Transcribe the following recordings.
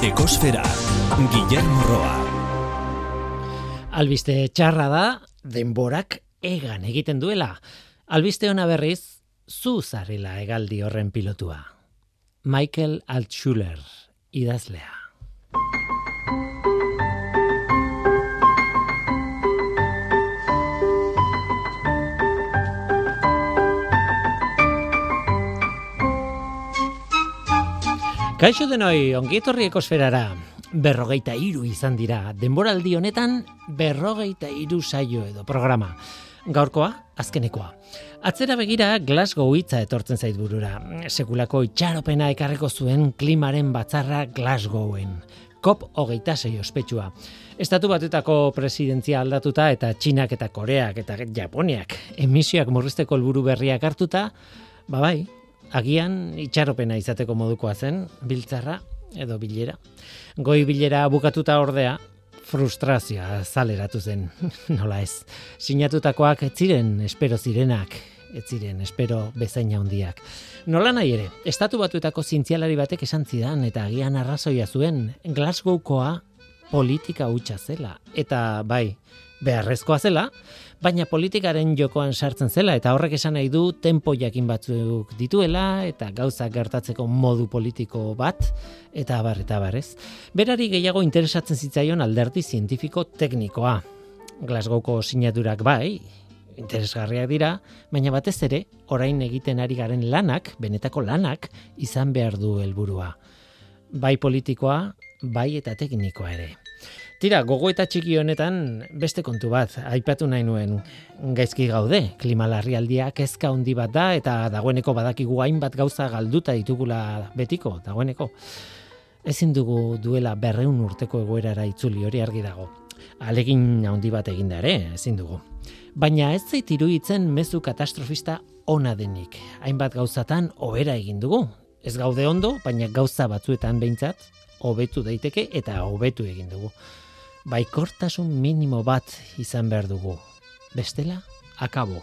Ekosfera, Guillermo Roa. Albiste txarra da, denborak egan egiten duela. Albiste ona berriz, zu zarrila egaldi horren pilotua. Michael Altschuler, idazlea. Kaixo denoi, ongietorri ekosferara. Berrogeita iru izan dira. Denboraldi honetan, berrogeita iru saio edo programa. Gaurkoa, azkenekoa. Atzera begira Glasgow hitza etortzen zait burura. Sekulako itxaropena ekarreko zuen klimaren batzarra Glasgowen. COP hogeita zei ospetsua. Estatu batetako presidentzia aldatuta eta Txinak eta Koreak eta Japoniak emisioak murrizteko helburu berriak hartuta, ba bai, agian itxaropena izateko modukoa zen, biltzarra edo bilera. Goi bilera bukatuta ordea, frustrazioa zaleratu zen, nola ez. Sinatutakoak ez ziren, espero zirenak, ez ziren, espero bezaina handiak. Nola nahi ere, estatu batuetako zientzialari batek esan zidan eta agian arrazoia zuen, Glasgowkoa politika hutsa zela. Eta bai, beharrezkoa zela, baina politikaren jokoan sartzen zela eta horrek esan nahi du tempo jakin batzuk dituela eta gauzak gertatzeko modu politiko bat eta abar eta abarez. Berari gehiago interesatzen zitzaion alderdi zientifiko teknikoa. Glasgowko sinadurak bai, interesgarriak dira, baina batez ere, orain egiten ari garen lanak, benetako lanak, izan behar du helburua. Bai politikoa, bai eta teknikoa ere. Tira, gogo eta txiki honetan beste kontu bat, aipatu nahi nuen gaizki gaude, klima larrialdia kezka handi bat da eta dagoeneko badakigu hainbat gauza galduta ditugula betiko, dagoeneko. Ezin dugu duela berreun urteko egoerara itzuli hori argi dago. Alegin handi bat eginda ere, ezin dugu. Baina ez zait iruditzen mezu katastrofista ona denik. Hainbat gauzatan hobera egin dugu. Ez gaude ondo, baina gauza batzuetan behintzat, hobetu daiteke eta hobetu egin dugu baikortasun minimo bat izan behar dugu. Bestela, akabo.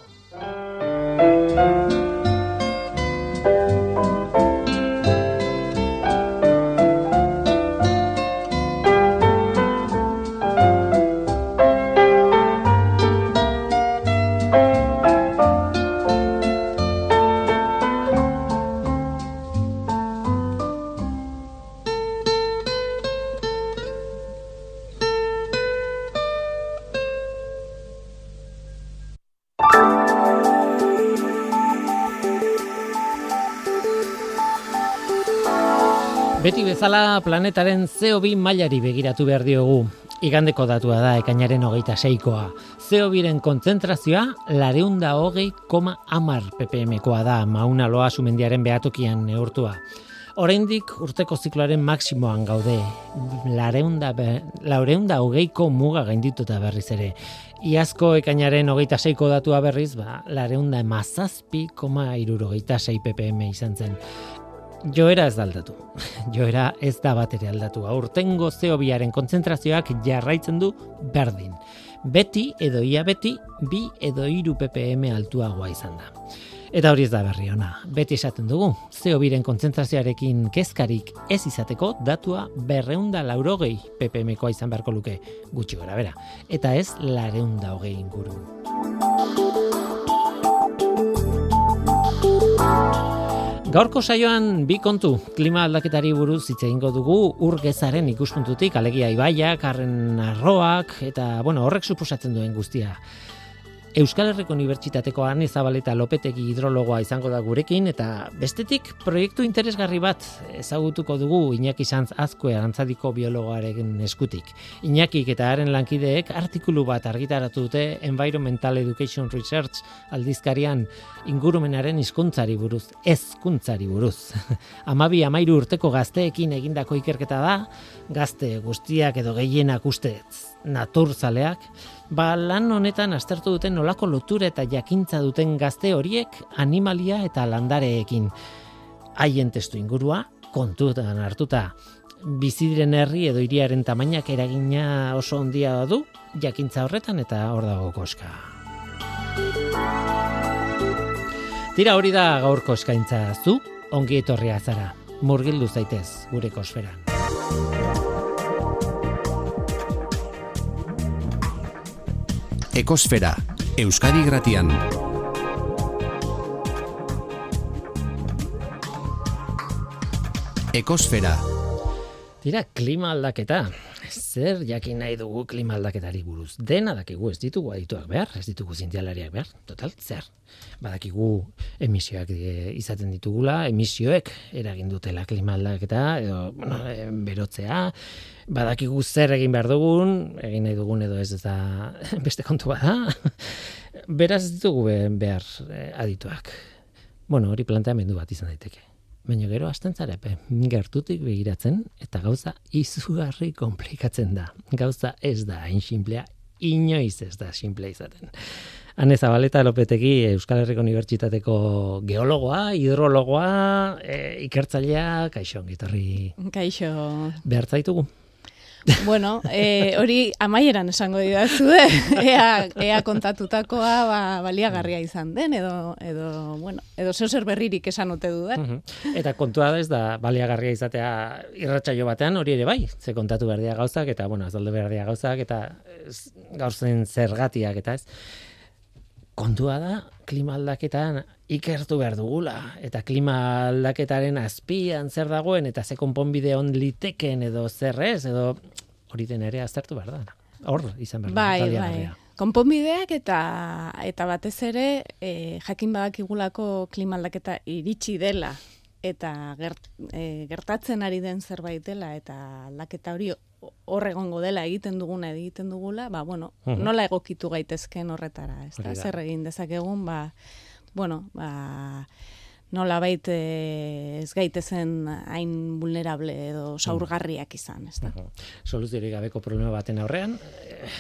Bezala planetaren CO2 mailari begiratu behar diogu. Igandeko datua da ekainaren hogeita seikoa. CO2-ren kontzentrazioa lareunda hogei koma amar ppm-koa da mauna loa sumendiaren behatokian neurtua. Oraindik urteko zikloaren maksimoan gaude, lareunda, laureunda hogeiko muga gaindituta berriz ere. Iazko ekainaren hogeita seiko datua berriz, ba, lareunda emazazpi koma irurogeita sei ppm izan zen joera ez da aldatu. Joera ez da bat ere aldatu. Aurtengo zeobiaren kontzentrazioak jarraitzen du berdin. Beti edo ia beti, bi edo iru ppm altuagoa izan da. Eta hori ez da berri ona. Beti esaten dugu, zeobiren kontzentrazioarekin kezkarik ez izateko datua berreunda laurogei ppmkoa izan beharko luke gutxi gora bera. Eta ez lareunda hogei inguru. Gaurko saioan bi kontu klima aldaketari buruz hitz egingo dugu urgezaren ikuspuntutik alegia ibaiak, harren arroak eta bueno, horrek suposatzen duen guztia. Euskal Herriko Unibertsitateko Arne Zabaleta Lopetegi hidrologoa izango da gurekin eta bestetik proiektu interesgarri bat ezagutuko dugu Iñaki Sanz Azkue Arantzadiko biologoaren eskutik. Iñakik eta haren lankideek artikulu bat argitaratu dute Environmental Education Research aldizkarian ingurumenaren hizkuntzari buruz, ezkuntzari buruz. Amabi amairu urteko gazteekin egindako ikerketa da, gazte guztiak edo gehienak ustez naturzaleak, ba lan honetan aztertu duten nolako lotura eta jakintza duten gazte horiek animalia eta landareekin. Haien testu ingurua, kontutan hartuta, bizidiren herri edo iriaren tamainak eragina oso ondia du, jakintza horretan eta hor dago koska. Tira hori da gaurko eskaintza zu, ongi etorria zara, murgildu zaitez gure kosferan. Ekosfera, Euskadi Gratian. Ekosfera. Tira, klima aldaketa. Zer jakin nahi dugu klima aldaketari buruz. Dena dakigu ez ditugu adituak behar, ez ditugu zintialariak behar. Total, zer. Badakigu emisioak e, izaten ditugula, emisioek eragin dutela klima aldaketa, edo, bueno, berotzea. Badakigu zer egin behar dugun, egin nahi dugun edo ez da beste kontu bada. Beraz ez ditugu behar e, adituak. Bueno, hori planteamendu bat izan daiteke. Baina gero hasten zarepe, gertutik begiratzen, eta gauza izugarri komplikatzen da. Gauza ez da, hain simplea, inoiz ez da simplea izaten. Hane Zabaleta Lopetegi Euskal Herriko Unibertsitateko geologoa, hidrologoa, e, ikertzailea, kaixo, gitarri. Kaixo. Behartzaitugu. Bueno, e, hori amaieran esango didazu, eh? ea, ea kontatutakoa ba, baliagarria izan den, edo, edo, bueno, edo zer berririk esan ote dudan. Eta kontua da ez da baliagarria izatea irratsaio batean hori ere bai, ze kontatu berdia gauzak, eta bueno, azalde berdia gauzak, eta gaur zen zergatiak, eta ez. Kontua da, klima aldaketan ikertu behar dugula, eta klima aldaketaren azpian zer dagoen, eta ze konponbide on liteken edo zer ez, edo hori den ere aztertu behar da. Hor, izan behar bai, bai. Konponbideak eta eta batez ere e, jakin badakigulako klima aldaketa iritsi dela eta gert, e, gertatzen ari den zerbait dela eta aldaketa hori hor egongo dela egiten duguna egiten dugula, ba, bueno, nola egokitu gaitezken horretara, ez da, zer egin dezakegun, ba, bueno, ba, nola baita eh, ez gaitezen hain vulnerable edo saurgarriak izan, ez da. Soluziorik gabeko problema baten aurrean, eh,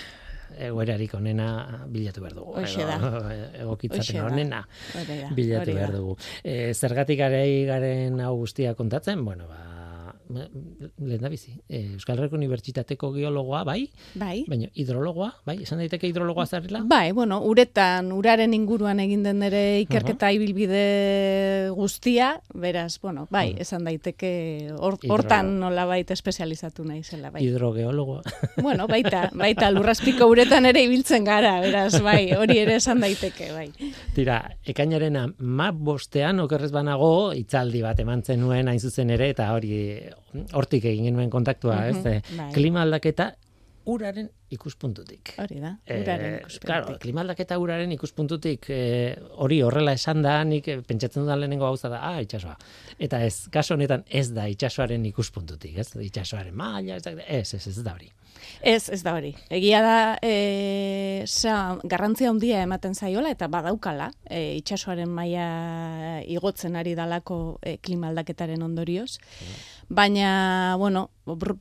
egoerarik onena bilatu behar dugu. Hoxe da. Egokitzapen onena bilatu behar dugu. E, zergatik garen hau guztia kontatzen, bueno, ba, lehen da bizi. E, Euskal Herriko Unibertsitateko geologoa, bai? Bai. Baina hidrologoa, bai? Esan daiteke hidrologoa zarela? Bai, bueno, uretan, uraren inguruan egin den ere ikerketa uh ibilbide guztia, beraz, bueno, bai, esan daiteke hortan or, nola baita espezializatu nahi zela, bai. Hidrogeologoa. bueno, baita, baita, lurraspiko uretan ere ibiltzen gara, beraz, bai, hori ere esan daiteke, bai. Tira, ekainaren map bostean, okerrez banago, itzaldi bat eman zenuen hain zuzen ere, eta hori hortik egin genuen kontaktua, ez? Mm bai. Klima aldaketa uraren ikuspuntutik. Hori da, eh, uraren ikuspuntutik. claro, klima aldaketa uraren ikuspuntutik e, hori horrela esan da, nik pentsatzen dudan lehenengo gauza da, ah, itxasoa. Eta ez, kaso honetan ez da itxasoaren ikuspuntutik, ez? Itxasoaren maila, ez, ez, ez, ez da hori. Ez, ez da hori. Egia da, e, sa, garrantzia handia ematen zaiola eta badaukala, e, itxasoaren maila igotzen ari dalako e, klima aldaketaren ondorioz. Baina, bueno,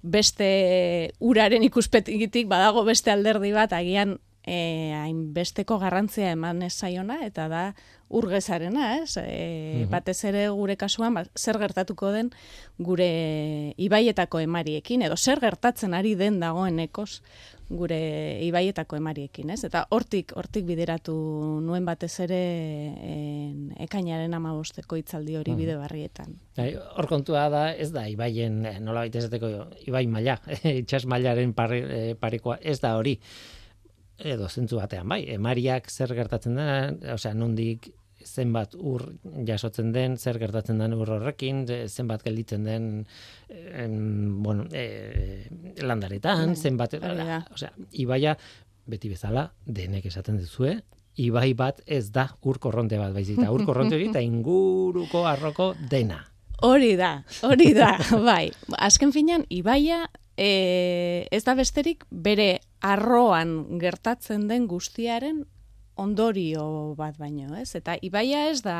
beste uraren ikuspetik badago beste alderdi bat, agian eh hainbesteko garrantzia eman ez zaiona eta da urgezarena, ez? E, batez ere gure kasuan ba, zer gertatuko den gure ibaietako emariekin edo zer gertatzen ari den dagoenekoz gure ibaietako emariekin, ez? Eta hortik hortik bideratu nuen batez ere en, ekainaren 15 hitzaldi hori bide barrietan. Bai, hor kontua da, ez da ibaien eh, nola baitezateko ibai maila, itsas mailaren eh, parekoa ez da hori edo zentzu batean, bai, emariak zer gertatzen den, osea, nondik zenbat ur jasotzen den, zer gertatzen den ur horrekin, zenbat gelditzen den em, bueno, e, landaretan, bai, zenbat, osea, ibaia beti bezala denek esaten duzue, ibai bat ez da ur korronte bat baizita, ur korronte hori eta inguruko arroko dena. Hori da, hori da, bai. Azken finean, ibaia e, ez da besterik bere arroan gertatzen den guztiaren ondorio bat baino, ez? Eta ibaia ez da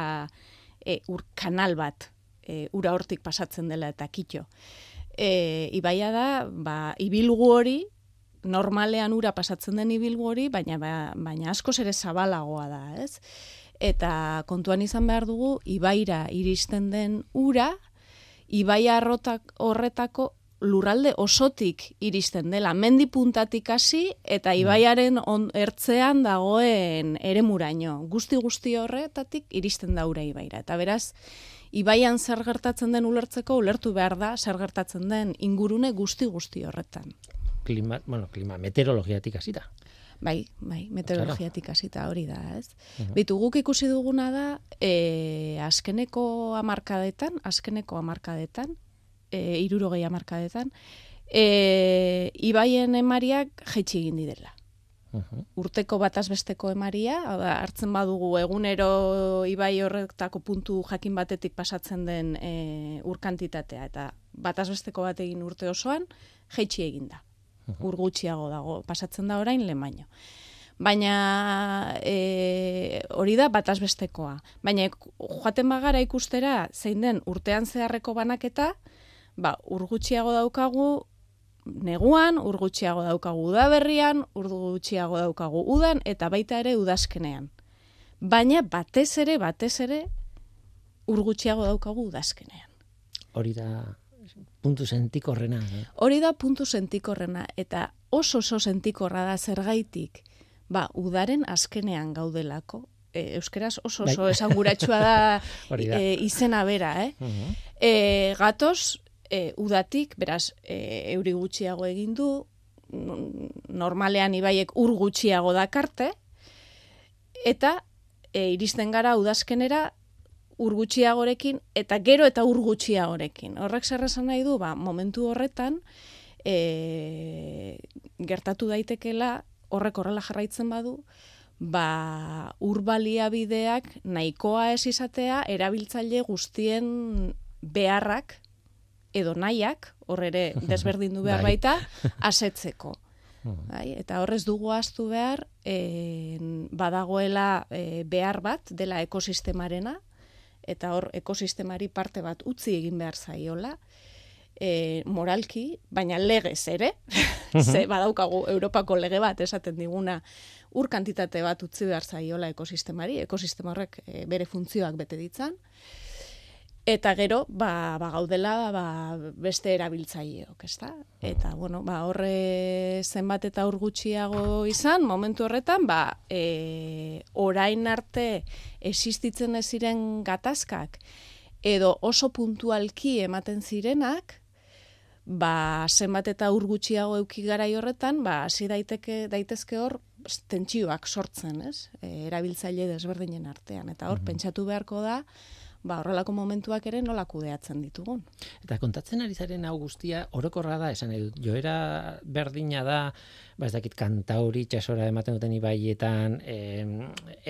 e, ur kanal bat, e, ura hortik pasatzen dela eta kitxo. E, ibaia da, ba, ibilgu hori, normalean ura pasatzen den ibilgu hori, baina, ba, baina asko ere zabalagoa da, ez? Eta kontuan izan behar dugu, ibaira iristen den ura, ibaia horretako lurralde osotik iristen dela, mendi puntatik hasi eta bai. ibaiaren on, ertzean dagoen ere muraino. Guzti guzti horretatik iristen da ura ibaira. Eta beraz, ibaian zer gertatzen den ulertzeko ulertu behar da zer gertatzen den ingurune guzti guzti horretan. Klima, bueno, klima meteorologiatik hasita. Bai, bai, meteorologiatik hasita hori da, ez? Uh Bitu guk ikusi duguna da, e, azkeneko amarkadetan, azkeneko amarkadetan, e, irurogei amarkadetan, e, ibaien emariak jaitsi egin didela. Urteko batazbesteko emaria, hartzen badugu egunero ibai horretako puntu jakin batetik pasatzen den e, urkantitatea, eta batazbesteko bat egin urte osoan, jaitsi egin da. Ur gutxiago dago, pasatzen da orain lehen baino. Baina e, hori da batazbestekoa. Baina joaten bagara ikustera zein den urtean zeharreko banaketa, ba, urgutxiago daukagu neguan, urgutxiago daukagu udaberrian, urgutxiago daukagu udan, eta baita ere udazkenean. Baina batez ere, batez ere, urgutxiago daukagu udazkenean. Hori da puntu sentikorrena. Eh? Hori da puntu sentikorrena, eta oso oso sentikorra da zergaitik, ba, udaren azkenean gaudelako, e, euskeraz oso oso bai. esanguratsua da, da. E, izena bera, eh? Uh e, gatoz, e, udatik, beraz, e, euri gutxiago egin du, normalean ibaiek ur gutxiago dakarte, eta e, iristen gara udazkenera ur gutxiagorekin, eta gero eta ur gutxiagorekin. Horrek zer nahi du, ba, momentu horretan, e, gertatu daitekela, horrek horrela jarraitzen badu, ba, urbaliabideak nahikoa ez izatea, erabiltzaile guztien beharrak edo nahiak, hor ere desberdindu behar bai. baita, asetzeko. Hmm. Bai, eta horrez dugu astu behar, e, badagoela e, behar bat dela ekosistemarena, eta hor ekosistemari parte bat utzi egin behar zaiola, e, moralki, baina legez ere, ze badaukagu Europako lege bat esaten diguna ur kantitate bat utzi behar zaiola ekosistemari, ekosistema horrek e, bere funtzioak bete ditzan, Eta gero, ba, ba gaudela ba, beste erabiltzaileok, ezta? Eta, bueno, ba, horre zenbat eta urgutxiago izan, momentu horretan, ba, e, orain arte existitzen ez ziren gatazkak, edo oso puntualki ematen zirenak, ba, zenbat eta urgutxiago euki garai horretan, ba, hasi daiteke, daitezke hor, tentsioak sortzen, ez? E, erabiltzaile desberdinen artean. Eta hor, pentsatu beharko da, ba, horrelako momentuak ere nola kudeatzen ditugun. Eta kontatzen ari zaren hau guztia orokorra da, esan edo, joera berdina da, ba ez dakit kantauri txasora ematen duten ibaietan, e,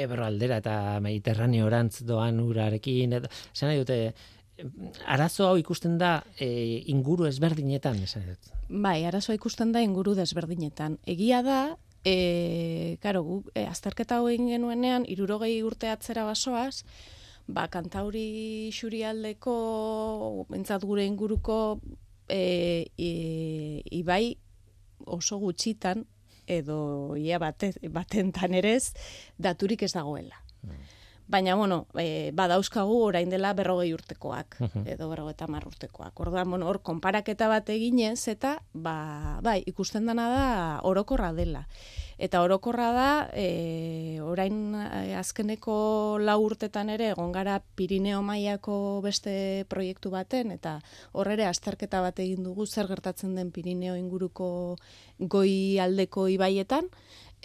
ebro aldera eta mediterraneo orantz doan urarekin, eta, esan dute, arazo hau ikusten da e, inguru ezberdinetan, esan dut. Bai, arazoa ikusten da inguru desberdinetan. Egia da, e, karo, gu, e, azterketa egin genuenean, irurogei urte atzera basoaz, ba, kantauri xurialdeko, bentsat gure inguruko, e, e, ibai oso gutxitan, edo ia bate, batentan erez, daturik ez dagoela. Mm. Baina, bueno, e, badauzkagu orain dela berrogei urtekoak, edo berrogei eta urtekoak. Orduan, bueno, hor, konparaketa bat eginez, eta, ba, bai, ikusten dana da orokorra dela. Eta orokorra da, e, orain e, azkeneko lau urtetan ere, egon gara Pirineo Maiako beste proiektu baten, eta hor azterketa bat egin dugu zer gertatzen den Pirineo inguruko goi aldeko ibaietan,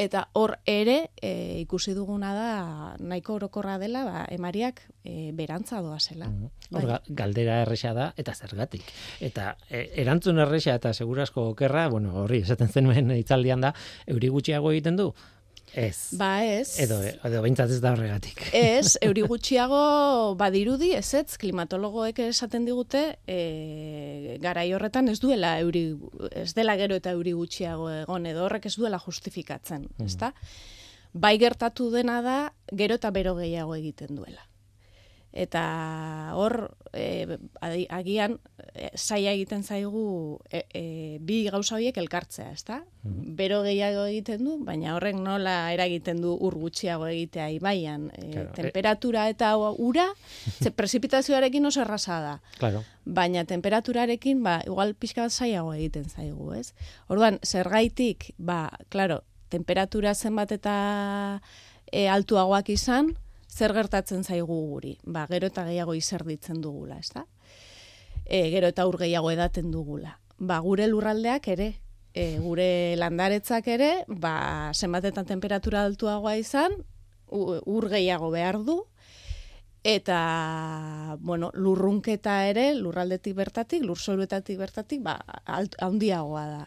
Eta hor ere e, ikusi duguna da nahiko orokorra dela, ba, emariak e, berantza doa zela. Mm Hor bai. galdera erresa da eta zergatik. Eta e, erantzun erresa eta segurasko okerra, bueno, horri esaten zenuen itzaldian da, euri gutxiago egiten du, Ez. Ba ez. Edo, edo ez da horregatik. Ez, euri gutxiago badirudi, ez ez, klimatologoek esaten digute, e, garai horretan ez duela euri, ez dela gero eta euri gutxiago egon, edo horrek ez duela justifikatzen, mm. ezta? Bai gertatu dena da, gero eta bero gehiago egiten duela eta hor e, agian e, saia egiten zaigu e, e, bi gauza horiek elkartzea, ezta? Mm Bero gehiago egiten du, baina horrek nola eragiten du ur gutxiago egitea ibaian, e, temperatura eta ura, ze prezipitazioarekin oso erraza da. Claro. Baina temperaturarekin, ba, igual pixka bat saiago egiten zaigu, ez? Orduan, zergaitik, ba, claro, temperatura zenbat eta e, altuagoak izan, zer gertatzen zaigu guri? Ba, gero eta gehiago izerditzen dugula, ez da? E, gero eta ur gehiago edaten dugula. Ba, gure lurraldeak ere, e, gure landaretzak ere, ba, zenbatetan temperatura altuagoa izan, ur gehiago behar du, eta, bueno, lurrunketa ere, lurraldetik bertatik, lurzoruetatik bertatik, ba, handiagoa da.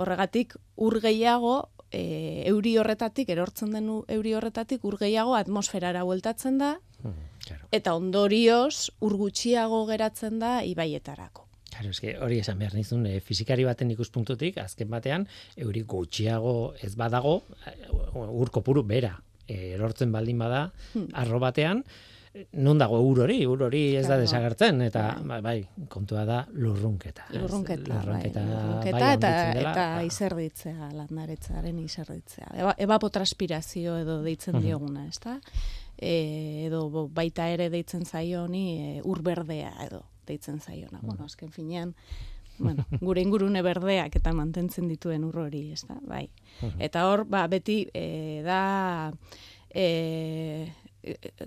Horregatik, ur gehiago, e, euri horretatik, erortzen den euri horretatik, ur gehiago atmosferara bueltatzen da, mm, eta ondorioz, ur gutxiago geratzen da ibaietarako. Claro, eske hori esan behar nizun, e, fizikari baten ikuspuntutik, azken batean, euri gutxiago ez badago, ur kopuru bera, erortzen baldin bada, hmm. arro batean, non dago ur hori, ur hori ez da desagertzen, eta bai, bai kontua da lurrunketa. Lurrunketa, lurrunketa, bai, lurrunketa bai, eta, eta ba. izerditzea, landaretzaren izerditzea. Eba, ebapotranspirazio edo deitzen dioguna, ez da? E, edo baita ere deitzen zaio honi e, ur berdea edo deitzen zaiona. Bueno, azken finean, bueno, gure ingurune berdeak eta mantentzen dituen ur hori, ez da? Bai. Eta hor, ba, beti e, da... E,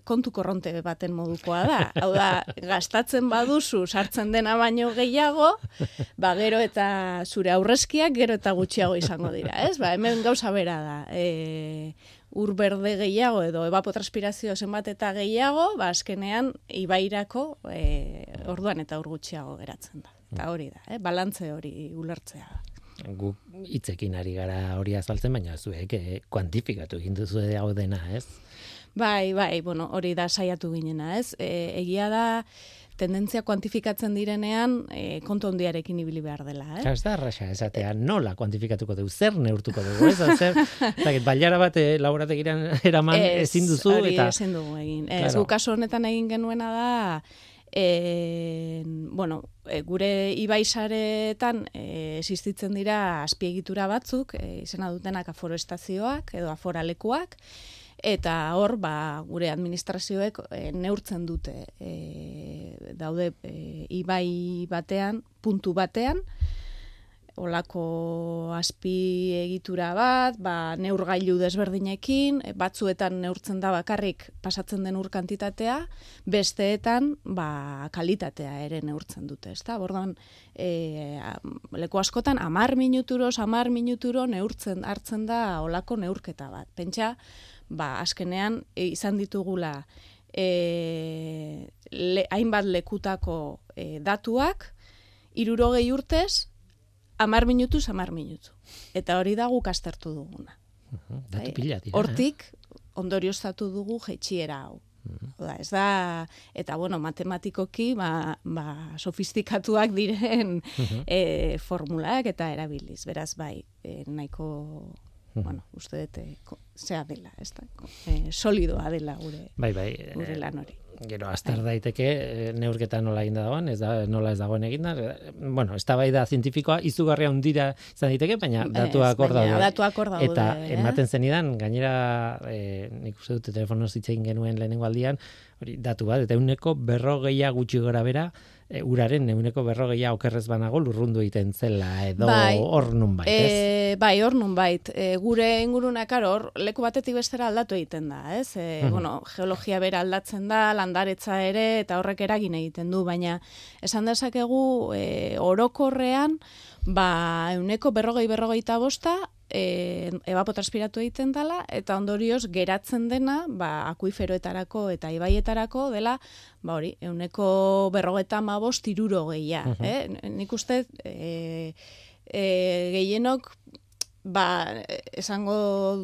kontu korronte baten modukoa da. Hau da, gastatzen baduzu sartzen dena baino gehiago, ba gero eta zure aurrezkiak gero eta gutxiago izango dira, ez? Ba, hemen gauza bera da. E, ur berde gehiago edo evapotranspirazio zenbat eta gehiago, ba azkenean ibairako e, orduan eta ur gutxiago geratzen da. Eta hori da, eh? balantze hori ulertzea da gu hitzekin ari gara hori azaltzen, baina zuek eh, kuantifikatu egin duzu hau dena, ez? Bai, bai, bueno, hori da saiatu ginena, ez? E, egia da, tendentzia kuantifikatzen direnean e, kontu hondiarekin ibili behar dela, eh? Ez da arraxa, esatea, nola kuantifikatuko dugu, zer neurtuko dugu, ez? Zer, zakit, bailara bat e, laborategiran eraman ez, ezin duzu, hori eta... ezin dugu egin. Claro. Ez, kaso honetan egin genuena da, e, bueno, e, gure ibaisaretan e, existitzen dira azpiegitura batzuk, e, izena dutenak aforestazioak edo aforalekuak, eta hor ba, gure administrazioek e, neurtzen dute e, daude e, ibai batean, puntu batean, olako azpi egitura bat, ba, neurgailu desberdinekin, batzuetan neurtzen da bakarrik pasatzen den ur kantitatea, besteetan ba, kalitatea ere neurtzen dute. Ez da? Bordan, e, leku askotan, amar minuturo, amar minuturo neurtzen hartzen da olako neurketa bat. Pentsa, ba, azkenean e, izan ditugula e, le, hainbat lekutako e, datuak, irurogei urtez, amar minutu, amar minutu. Eta hori da guk astertu duguna. datu bai, pila dira. Hortik, ondorioztatu dugu jetxiera hau. Oda, ez da, eta bueno, matematikoki, ba, ba, sofistikatuak diren e, formulak eta erabiliz. Beraz, bai, e, nahiko bueno, uste dute zea dela, ez da, e, solidoa dela gure, bai, bai, gure lan hori. Gero, azter bai. daiteke, eh, neurketa nola egin dagoen, ez da, nola ez dagoen egin da, bueno, ez da bai da zientifikoa, izugarria hundira izan daiteke, baina datuak hor daude. Datuak hor daude. Eta ematen zenidan, gainera, e, nik uste dute telefono zitzein genuen lehenengo aldian, hori, datu bat, eta uneko berrogeia gutxi gora bera, e, uraren euneko berrogeia okerrez banago lurrundu egiten zela edo bai, hor nun bait, ez? E, bai, hor nun bait. E, gure ingurunak hor leku batetik bestera aldatu egiten da, ez? E, bueno, geologia bera aldatzen da, landaretza ere, eta horrek eragin egiten du, baina esan dezakegu e, orokorrean, ba, euneko berrogei berrogeita bosta, e, ebapotranspiratu egiten dela eta ondorioz geratzen dena ba, akuiferoetarako eta ibaietarako dela ba hori, euneko berrogeta mabost iruro gehia. Uh eh? Nik uste e, e, gehienok ba, esango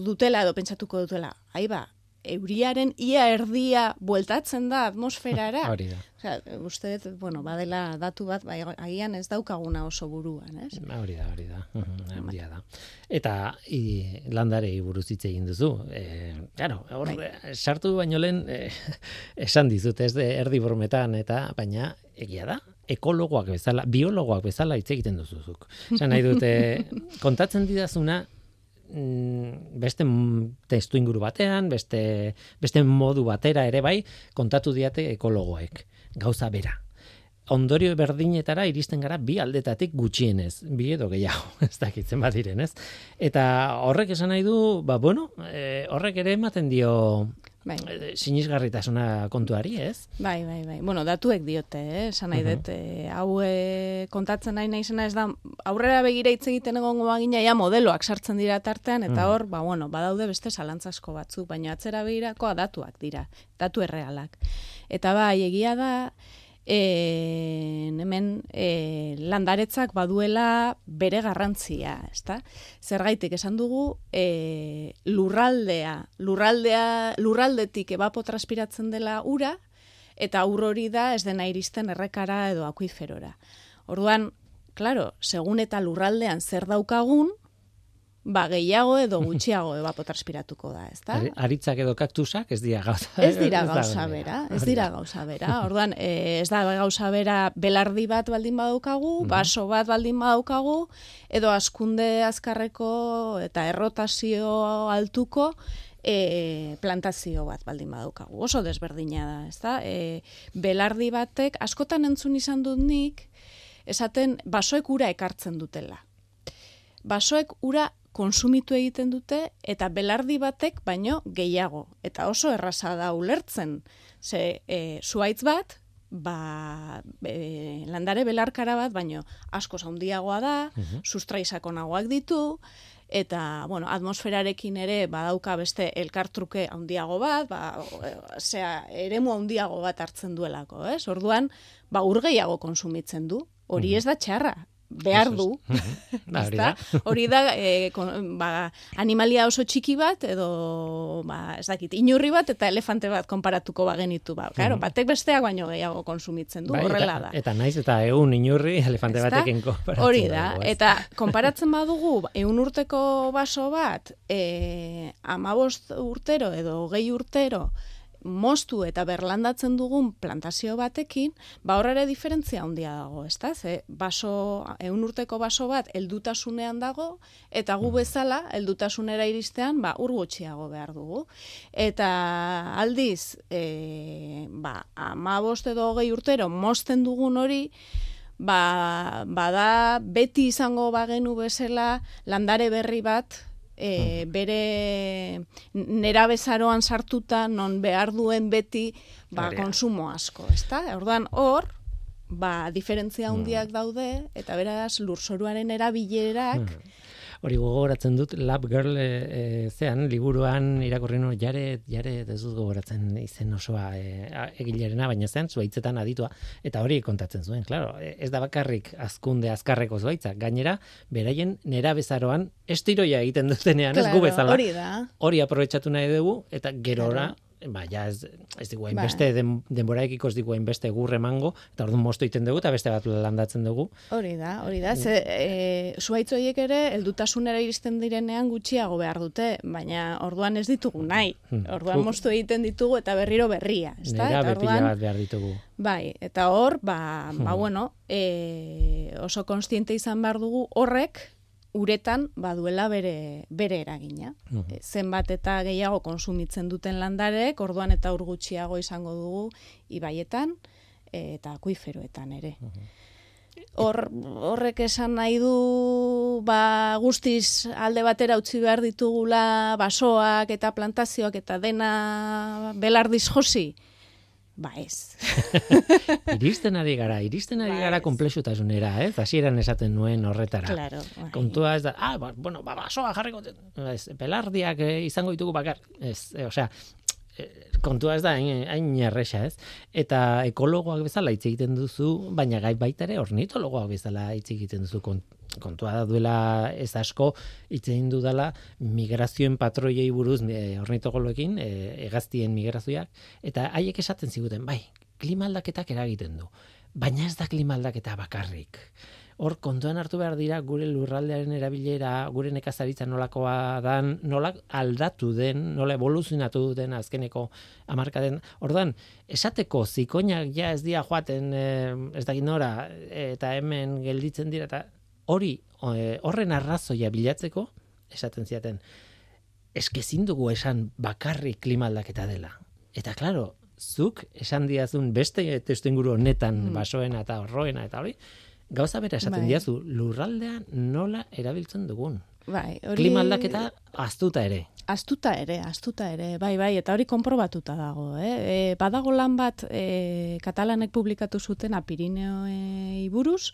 dutela edo pentsatuko dutela. Ai ba, euriaren ia erdia bueltatzen da atmosferara. Hori da. Osea, uste, bueno, badela datu bat, bai, agian ez daukaguna oso buruan, ez? Hori da, hori da. Hori da. Eta i, landare buruz hitz egin duzu. E, claro, hor, bai. sartu baino lehen e, esan dizut, ez de erdi bormetan, eta baina egia da, ekologoak bezala, biologoak bezala hitz egiten duzuzuk. Esan nahi dute, kontatzen didazuna, beste testu inguru batean, beste, beste modu batera ere bai, kontatu diate ekologoek. Gauza bera. Ondorio berdinetara iristen gara bi aldetatik gutxienez, bi edo gehiago, ez dakitzen bat diren, ez? Eta horrek esan nahi du, ba, bueno, e, horrek ere ematen dio Bai. eh, sinisgarritasuna kontuari, ez? Bai, bai, bai. Bueno, datuek diote, eh? Esan nahi dut, eh, hau eh, kontatzen nahi naizena ez da, aurrera begira hitz egiten egongo bagina, ja modeloak sartzen dira tartean, eta hor, ba, bueno, badaude beste zalantzasko batzuk, baina atzera begirakoa datuak dira, datu errealak. Eta bai, egia da, e, hemen e, landaretzak baduela bere garrantzia, ezta? Zergaitik esan dugu, e, lurraldea, lurraldea, lurraldetik ebapotranspiratzen dela ura, eta ur hori da ez dena iristen errekara edo akuiferora. Orduan, claro, segun eta lurraldean zer daukagun, ba gehiago edo gutxiago evapotranspiratuko da, ezta? Ari- Aritzak edo kaktusak ez dira gauza. Ez dira gauza bera. ez dira gauza bera. Orduan, eh, ez da gauza bera belardi bat baldin badaukagu, baso bat baldin badaukagu, edo askunde azkarreko eta errotazio altuko e, plantazio bat baldin badaukagu. Oso desberdina da, ezta? E, belardi batek, askotan entzun izan dut nik, esaten basoek ura ekartzen dutela. Basoek ura konsumitu egiten dute eta belardi batek baino gehiago. Eta oso erraza da ulertzen. Ze e, zuaitz bat, ba, e, landare belarkara bat, baino asko handiagoa da, sustraisakonagoak ditu, eta, bueno, atmosferarekin ere badauka beste elkartruke handiago bat, ba, osea, eremu handiago bat hartzen duelako, ez? Orduan, ba, ur gehiago konsumitzen du. Hori ez da txarra, behar du. Ba, hori da. Hori da, e, kon, ba, animalia oso txiki bat, edo, ba, ez dakit, inurri bat eta elefante bat konparatuko bagenitu. Ba, claro, batek besteak baino gehiago konsumitzen du, Bai, horrela eta, da. Eta naiz eta egun inurri elefante Ezta? batekin konparatzen Hori da, dugu, eta konparatzen badugu, eun urteko baso bat, e, amabost urtero edo gehi urtero, moztu eta berlandatzen dugun plantazio batekin, ba horre diferentzia handia dago, ezta? Ze baso, eun urteko baso bat heldutasunean dago, eta gu bezala, heldutasunera iristean, ba, ur gutxiago behar dugu. Eta aldiz, e, ba, amabost edo hogei urtero mozten dugun hori, ba, bada beti izango bagenu bezala landare berri bat e, bere nera bezaroan sartuta non behar duen beti ba, konsumo asko, ezta? Orduan hor, ba, diferentzia handiak daude, eta beraz lurzoruaren erabilerak, Hori gogoratzen dut Lab Girl e, e, zean liburuan irakurri nuen jare jare ez dut gogoratzen izen osoa e, a- egilerena baina zean zuaitzetan aditua. Eta hori kontatzen zuen claro ez da bakarrik azkunde azkarreko zuaitza gainera beraien nera bezaroan estiroia egiten dutenean ez gu Claro, bezala. hori da. hori aprobetxatu nahi dugu eta gerora ba, ja ez, ez digu hainbeste den, denboraekiko ez digu hainbeste gur emango eta orduan mosto egiten dugu eta beste bat landatzen dugu Hori da, hori da. Ze, e, zuaitz horiek ere, heldutasunera iristen direnean gutxiago behar dute, baina orduan ez ditugu nahi. Hmm. Orduan moztu egiten ditugu eta berriro berria. Ezta? nera Eta orduan, bat behar ditugu Bai, eta hor, ba, ba Hmm. bueno, e, oso konstiente izan behar dugu horrek uretan baduela bere, bere eragina. Mhm. E, zenbat eta gehiago konsumitzen duten landarek, orduan eta ur gutxiago izango dugu ibaietan e, eta akuiferoetan ere. Hor, horrek esan nahi du ba, guztiz alde batera utzi behar ditugula basoak eta plantazioak eta dena belardiz josi? Ba ez. iristen ari gara, iristen ari Ba, gara komplexutasunera, ez? Hasieran esaten nuen horretara. Claro. bai. Kontua ez da, ah, ba, bueno, ba, basoa jarriko, dut. ez, pelardiak eh, izango ditugu bakar, ez, e, osea, eh, kontua ez da hain, erresa, ez? Eta ekologoak bezala hitz egiten duzu, baina gai baita ere ornitologoak bezala hitz egiten duzu kon- kontua da duela ez asko hitz egin dudala migrazioen patroiei buruz e, ornitologoekin, e, hegaztien migrazioak eta haiek esaten ziguten, bai, klima aldaketak eragiten du. Baina ez da klima aldaketa bakarrik. Hor kontuan hartu behar dira gure lurraldearen erabilera, gure nekazaritza nolakoa dan, nola aldatu den, nola evoluzionatu den azkeneko hamarkaden. Ordan esateko zikoinak ja ez dira joaten eh, ez dakit nora eta hemen gelditzen dira eta hori eh, horren arrazoia bilatzeko esaten ziaten eske ezin dugu esan bakarrik klima aldaketa dela. Eta claro, zuk esan diazun beste testuinguru honetan basoena eta horroena eta hori, gauza bera esaten Bai. diazu lurraldea nola erabiltzen dugun. Bai, hori... Klima aldaketa aztuta ere. Astuta ere, astuta ere, bai, bai, eta hori konprobatuta dago. Eh? E, badago lan bat e, katalanek publikatu zuten apirineoei buruz,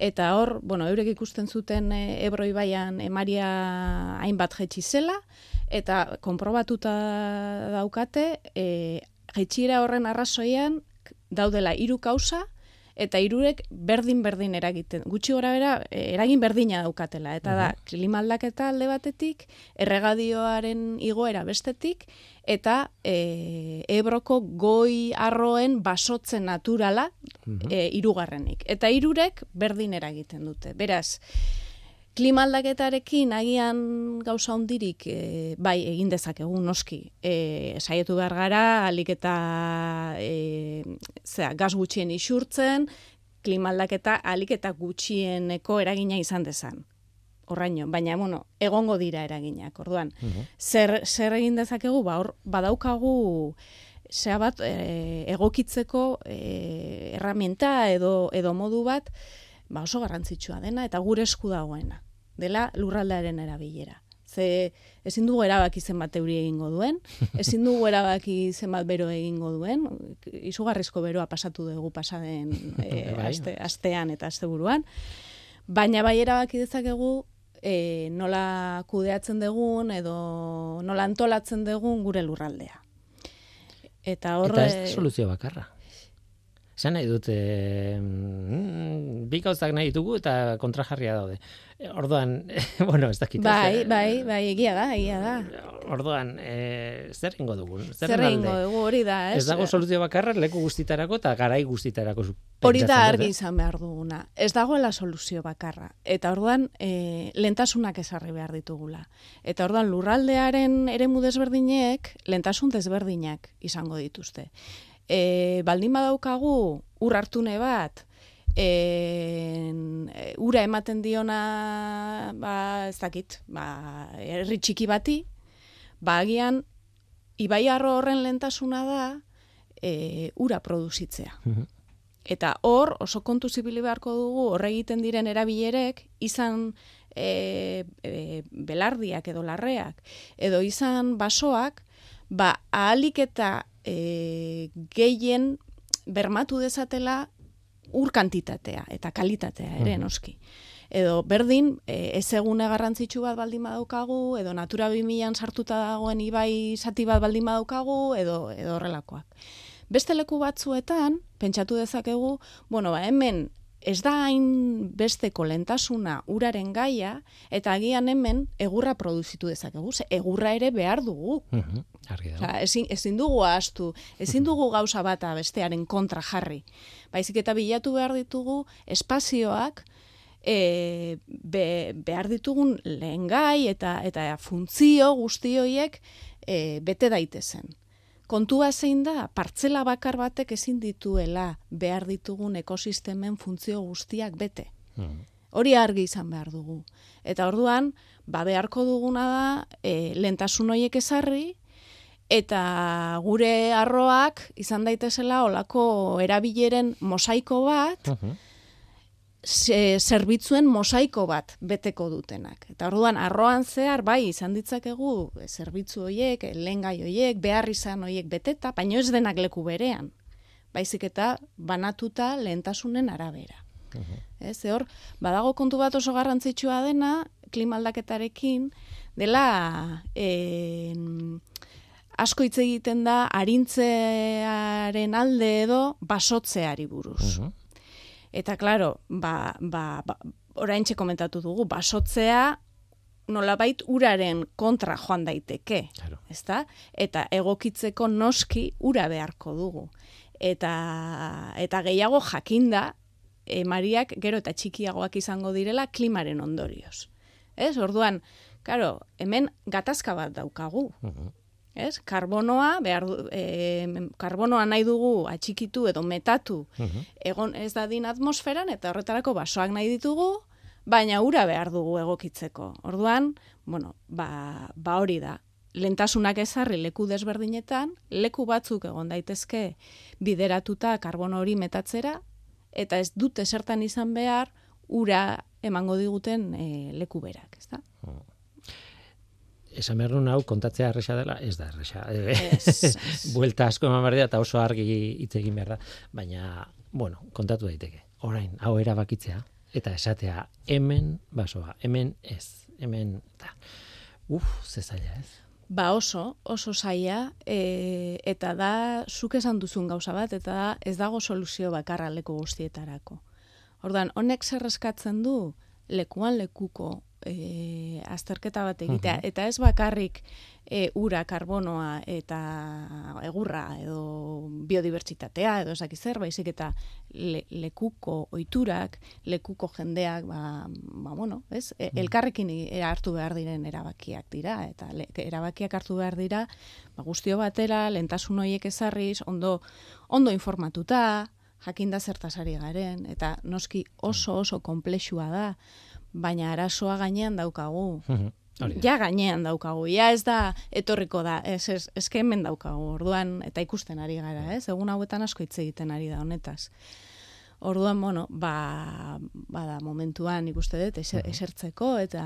eta hor, bueno, eurek ikusten zuten e, Ebro Ibaian emaria hainbat jetxi zela, eta konprobatuta daukate, e, jetxira horren arrazoian daudela hiru kausa, eta hirurek berdin berdin eragiten. Gutxi gora bera, eh, eragin berdina daukatela. Eta da, klima aldaketa alde batetik, erregadioaren igoera bestetik, eta e, ebroko goi arroen basotzen naturala e, irugarrenik. Eta hirurek berdin eragiten dute. Beraz, klima aldaketarekin agian gauza hondirik e, bai egin dezakegu noski. E, saietu behar gara, alik eta e, zera, gaz gutxien isurtzen, klima aldaketa alik eta gutxieneko eragina izan dezan. Horraino, baina, bueno, egongo dira eraginak, orduan. zer, zer egin dezakegu, ba, hor, badaukagu, zea bat, e, egokitzeko e, erramienta edo, edo modu bat, ba oso garrantzitsua dena, eta gure esku dagoena dela lurraldearen erabilera. Ze ezin dugu erabaki zenbat euri egingo duen, ezin dugu erabaki zenbat bero egingo duen, izugarrizko beroa pasatu dugu pasaden e, aste, astean eta asteburuan, baina bai erabaki dezakegu e, nola kudeatzen dugun edo nola antolatzen dugun gure lurraldea. Eta horre... Eta ez soluzio bakarra. Zan nahi dut, e, mm, bi gauzak nahi ditugu eta kontrajarria daude. Orduan, bueno, ez dakit. Bai, bai, bai, egia da, egia da. Orduan, e, zer ingo dugu? Zer, zer ingo dugu, hori da, ez? Ez dago soluzio bakarra leku guztitarako eta garai guztitarako. Hori da argi izan behar duguna. Ez dagoela soluzio bakarra. Eta orduan, e, lentasunak esarri behar ditugula. Eta orduan, lurraldearen eremu desberdinek, lentasun desberdinak izango dituzte e, baldin badaukagu ur hartune bat, e, ura ematen diona, ba, ez dakit, ba, herri txiki bati, ba, agian, ibai horren lentasuna da, e, ura produzitzea. Mhm. Eta hor, oso kontu zibili beharko dugu, horre egiten diren erabilerek, izan e, e, belardiak edo larreak, edo izan basoak, ba, ahalik eta e, gehien bermatu dezatela ur kantitatea eta kalitatea ere noski. Edo berdin, e, ez egune garrantzitsu bat baldin badaukagu, edo natura bimian sartuta dagoen ibai zati bat baldin badaukagu, edo, edo horrelakoak. Beste leku batzuetan, pentsatu dezakegu, bueno, ba, hemen ez da hain besteko lentasuna uraren gaia, eta agian hemen egurra produzitu dezakegu, ze egurra ere behar dugu. Mhm, ezin, ezin dugu astu, ezin dugu gauza bata bestearen kontra jarri. Baizik eta bilatu behar ditugu espazioak, e, behar ditugun lehen eta, eta funtzio guztioiek e, bete daitezen kontua zein da, partzela bakar batek ezin dituela behar ditugun ekosistemen funtzio guztiak bete. Hmm. Hori argi izan behar dugu. Eta orduan, ba beharko duguna da, e, lentasun horiek ezarri, eta gure arroak izan daitezela olako erabileren mosaiko bat, ze, zerbitzuen mosaiko bat beteko dutenak. Eta orduan arroan zehar bai izan ditzakegu e, zerbitzu hoiek, lengai hoiek, behar izan hoiek beteta, baino ez denak leku berean. Baizik eta banatuta lehentasunen arabera. Uh Ez, hor, badago kontu bat oso garrantzitsua dena, klimaldaketarekin, dela e, asko hitz egiten da harintzearen alde edo basotzeari buruz. Eta, klaro, ba, ba, ba, orain komentatu dugu, basotzea nolabait uraren kontra joan daiteke. Claro. Ezta? Eta egokitzeko noski ura beharko dugu. Eta, eta gehiago jakinda, emariak gero eta txikiagoak izango direla klimaren ondorioz. Ez? Orduan, claro, hemen gatazka bat daukagu. Uh ez? Karbonoa, behar, e, karbonoa nahi dugu atxikitu edo metatu mhm. egon ez dadin atmosferan eta horretarako basoak nahi ditugu, baina ura behar dugu egokitzeko. Orduan, bueno, ba, ba hori da. Lentasunak ezarri leku desberdinetan, leku batzuk egon daitezke bideratuta karbono hori metatzera, eta ez dute zertan izan behar ura emango diguten e, leku berak, ezta? Esan behar hau kontatzea erresa dela, ez da erresa. Ez, Buelta asko eman behar eta oso argi hitz egin behar da. Baina, bueno, kontatu daiteke. Orain, hau erabakitzea. Eta esatea, hemen basoa, hemen ez, hemen da. Uf, ze zaila ez. Ba oso, oso zaila, e, eta da, zuk esan duzun gauza bat, eta da, ez dago soluzio bakarra leku guztietarako. Ordan honek zer eskatzen du, lekuan lekuko e, azterketa bat egitea, Mhm. eta ez bakarrik e, ura, karbonoa eta egurra edo biodibertsitatea edo esaki zer, baizik eta le, lekuko oiturak, lekuko jendeak, ba, ba bueno, ez? E, elkarrekin hartu behar diren erabakiak dira, eta le, erabakiak hartu behar dira, ba, guztio batera, lentasun horiek ezarriz, ondo, ondo informatuta, jakinda zertaz ari garen, eta noski oso oso komplexua da, baina arazoa gainean daukagu. Ja gainean daukagu, ja ez da etorriko da, ez, ez, ez hemen daukagu, orduan, eta ikusten ari gara, ez? Egun hauetan asko hitz egiten ari da honetaz. Orduan, bueno, ba, bada momentuan ikuste dut eser, esertzeko eta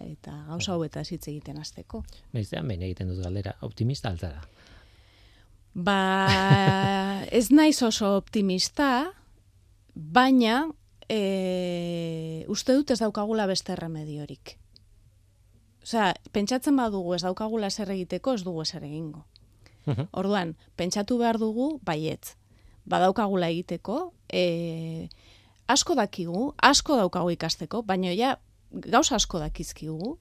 eta gauza hauetaz hitz egiten hasteko. Naizean, behin egiten dut galdera, optimista altzara. Ba, ez naiz oso optimista, baina e, uste dut ez daukagula beste remediorik. Osea, pentsatzen badugu ez daukagula zer egiteko, ez dugu ezer egingo. Mhm. Orduan, pentsatu behar dugu, baietz. Badaukagula egiteko, e, asko dakigu, asko daukagu ikasteko, baina ja, gauza asko dakizkigu.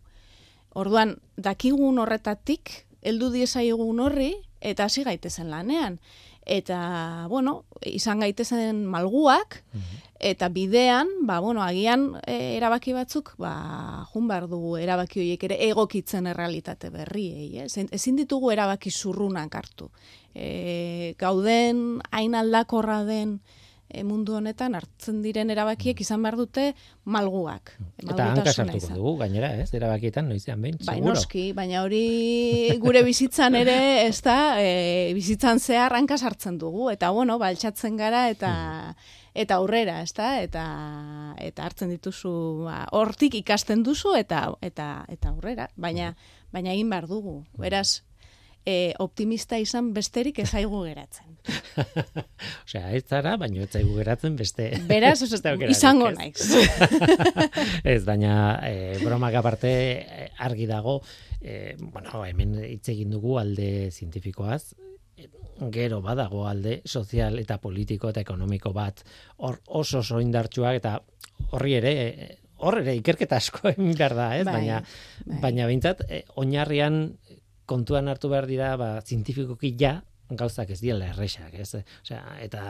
Orduan, dakigun horretatik, heldu diezaigun horri, eta hasi gaitezen lanean. Eta, bueno, izan gaitezen malguak, eta bidean, ba, bueno, agian e, erabaki batzuk, ba, jun behar dugu erabaki horiek ere egokitzen errealitate berriei, ez? Ezin ditugu erabaki zurrunak hartu. E, gauden, hain aldakorra den mundu honetan hartzen diren erabakiek izan behar dute malguak. Eta hanka sartuko dugu, gainera, ez, erabakietan noizean behin, Bai, seguro. noski, baina hori gure bizitzan ere, ez da, e, bizitzan zehar hanka sartzen dugu, eta bueno, baltsatzen gara, eta eta aurrera, ez da, eta, eta hartzen dituzu, ba, hortik ikasten duzu, eta eta eta aurrera, baina, baina egin behar dugu, beraz, e, optimista izan besterik ezaigu geratzen. Osea, ez zara, baino ez zaigu geratzen beste. Beraz, oso, izango ez? naiz. ez, baina e, bromak aparte eh, argi dago, e, bueno, hemen hitz egin dugu alde zientifikoaz, gero badago alde sozial eta politiko eta ekonomiko bat hor oso oso indartsuak eta horri ere eh, hor ere ikerketa asko egin behar da, ez? Bai, baina bai. baina behintzat eh, oinarrian kontuan hartu behar dira ba zientifikoki ja gauzak ez diela erresak, ez? Osea, eta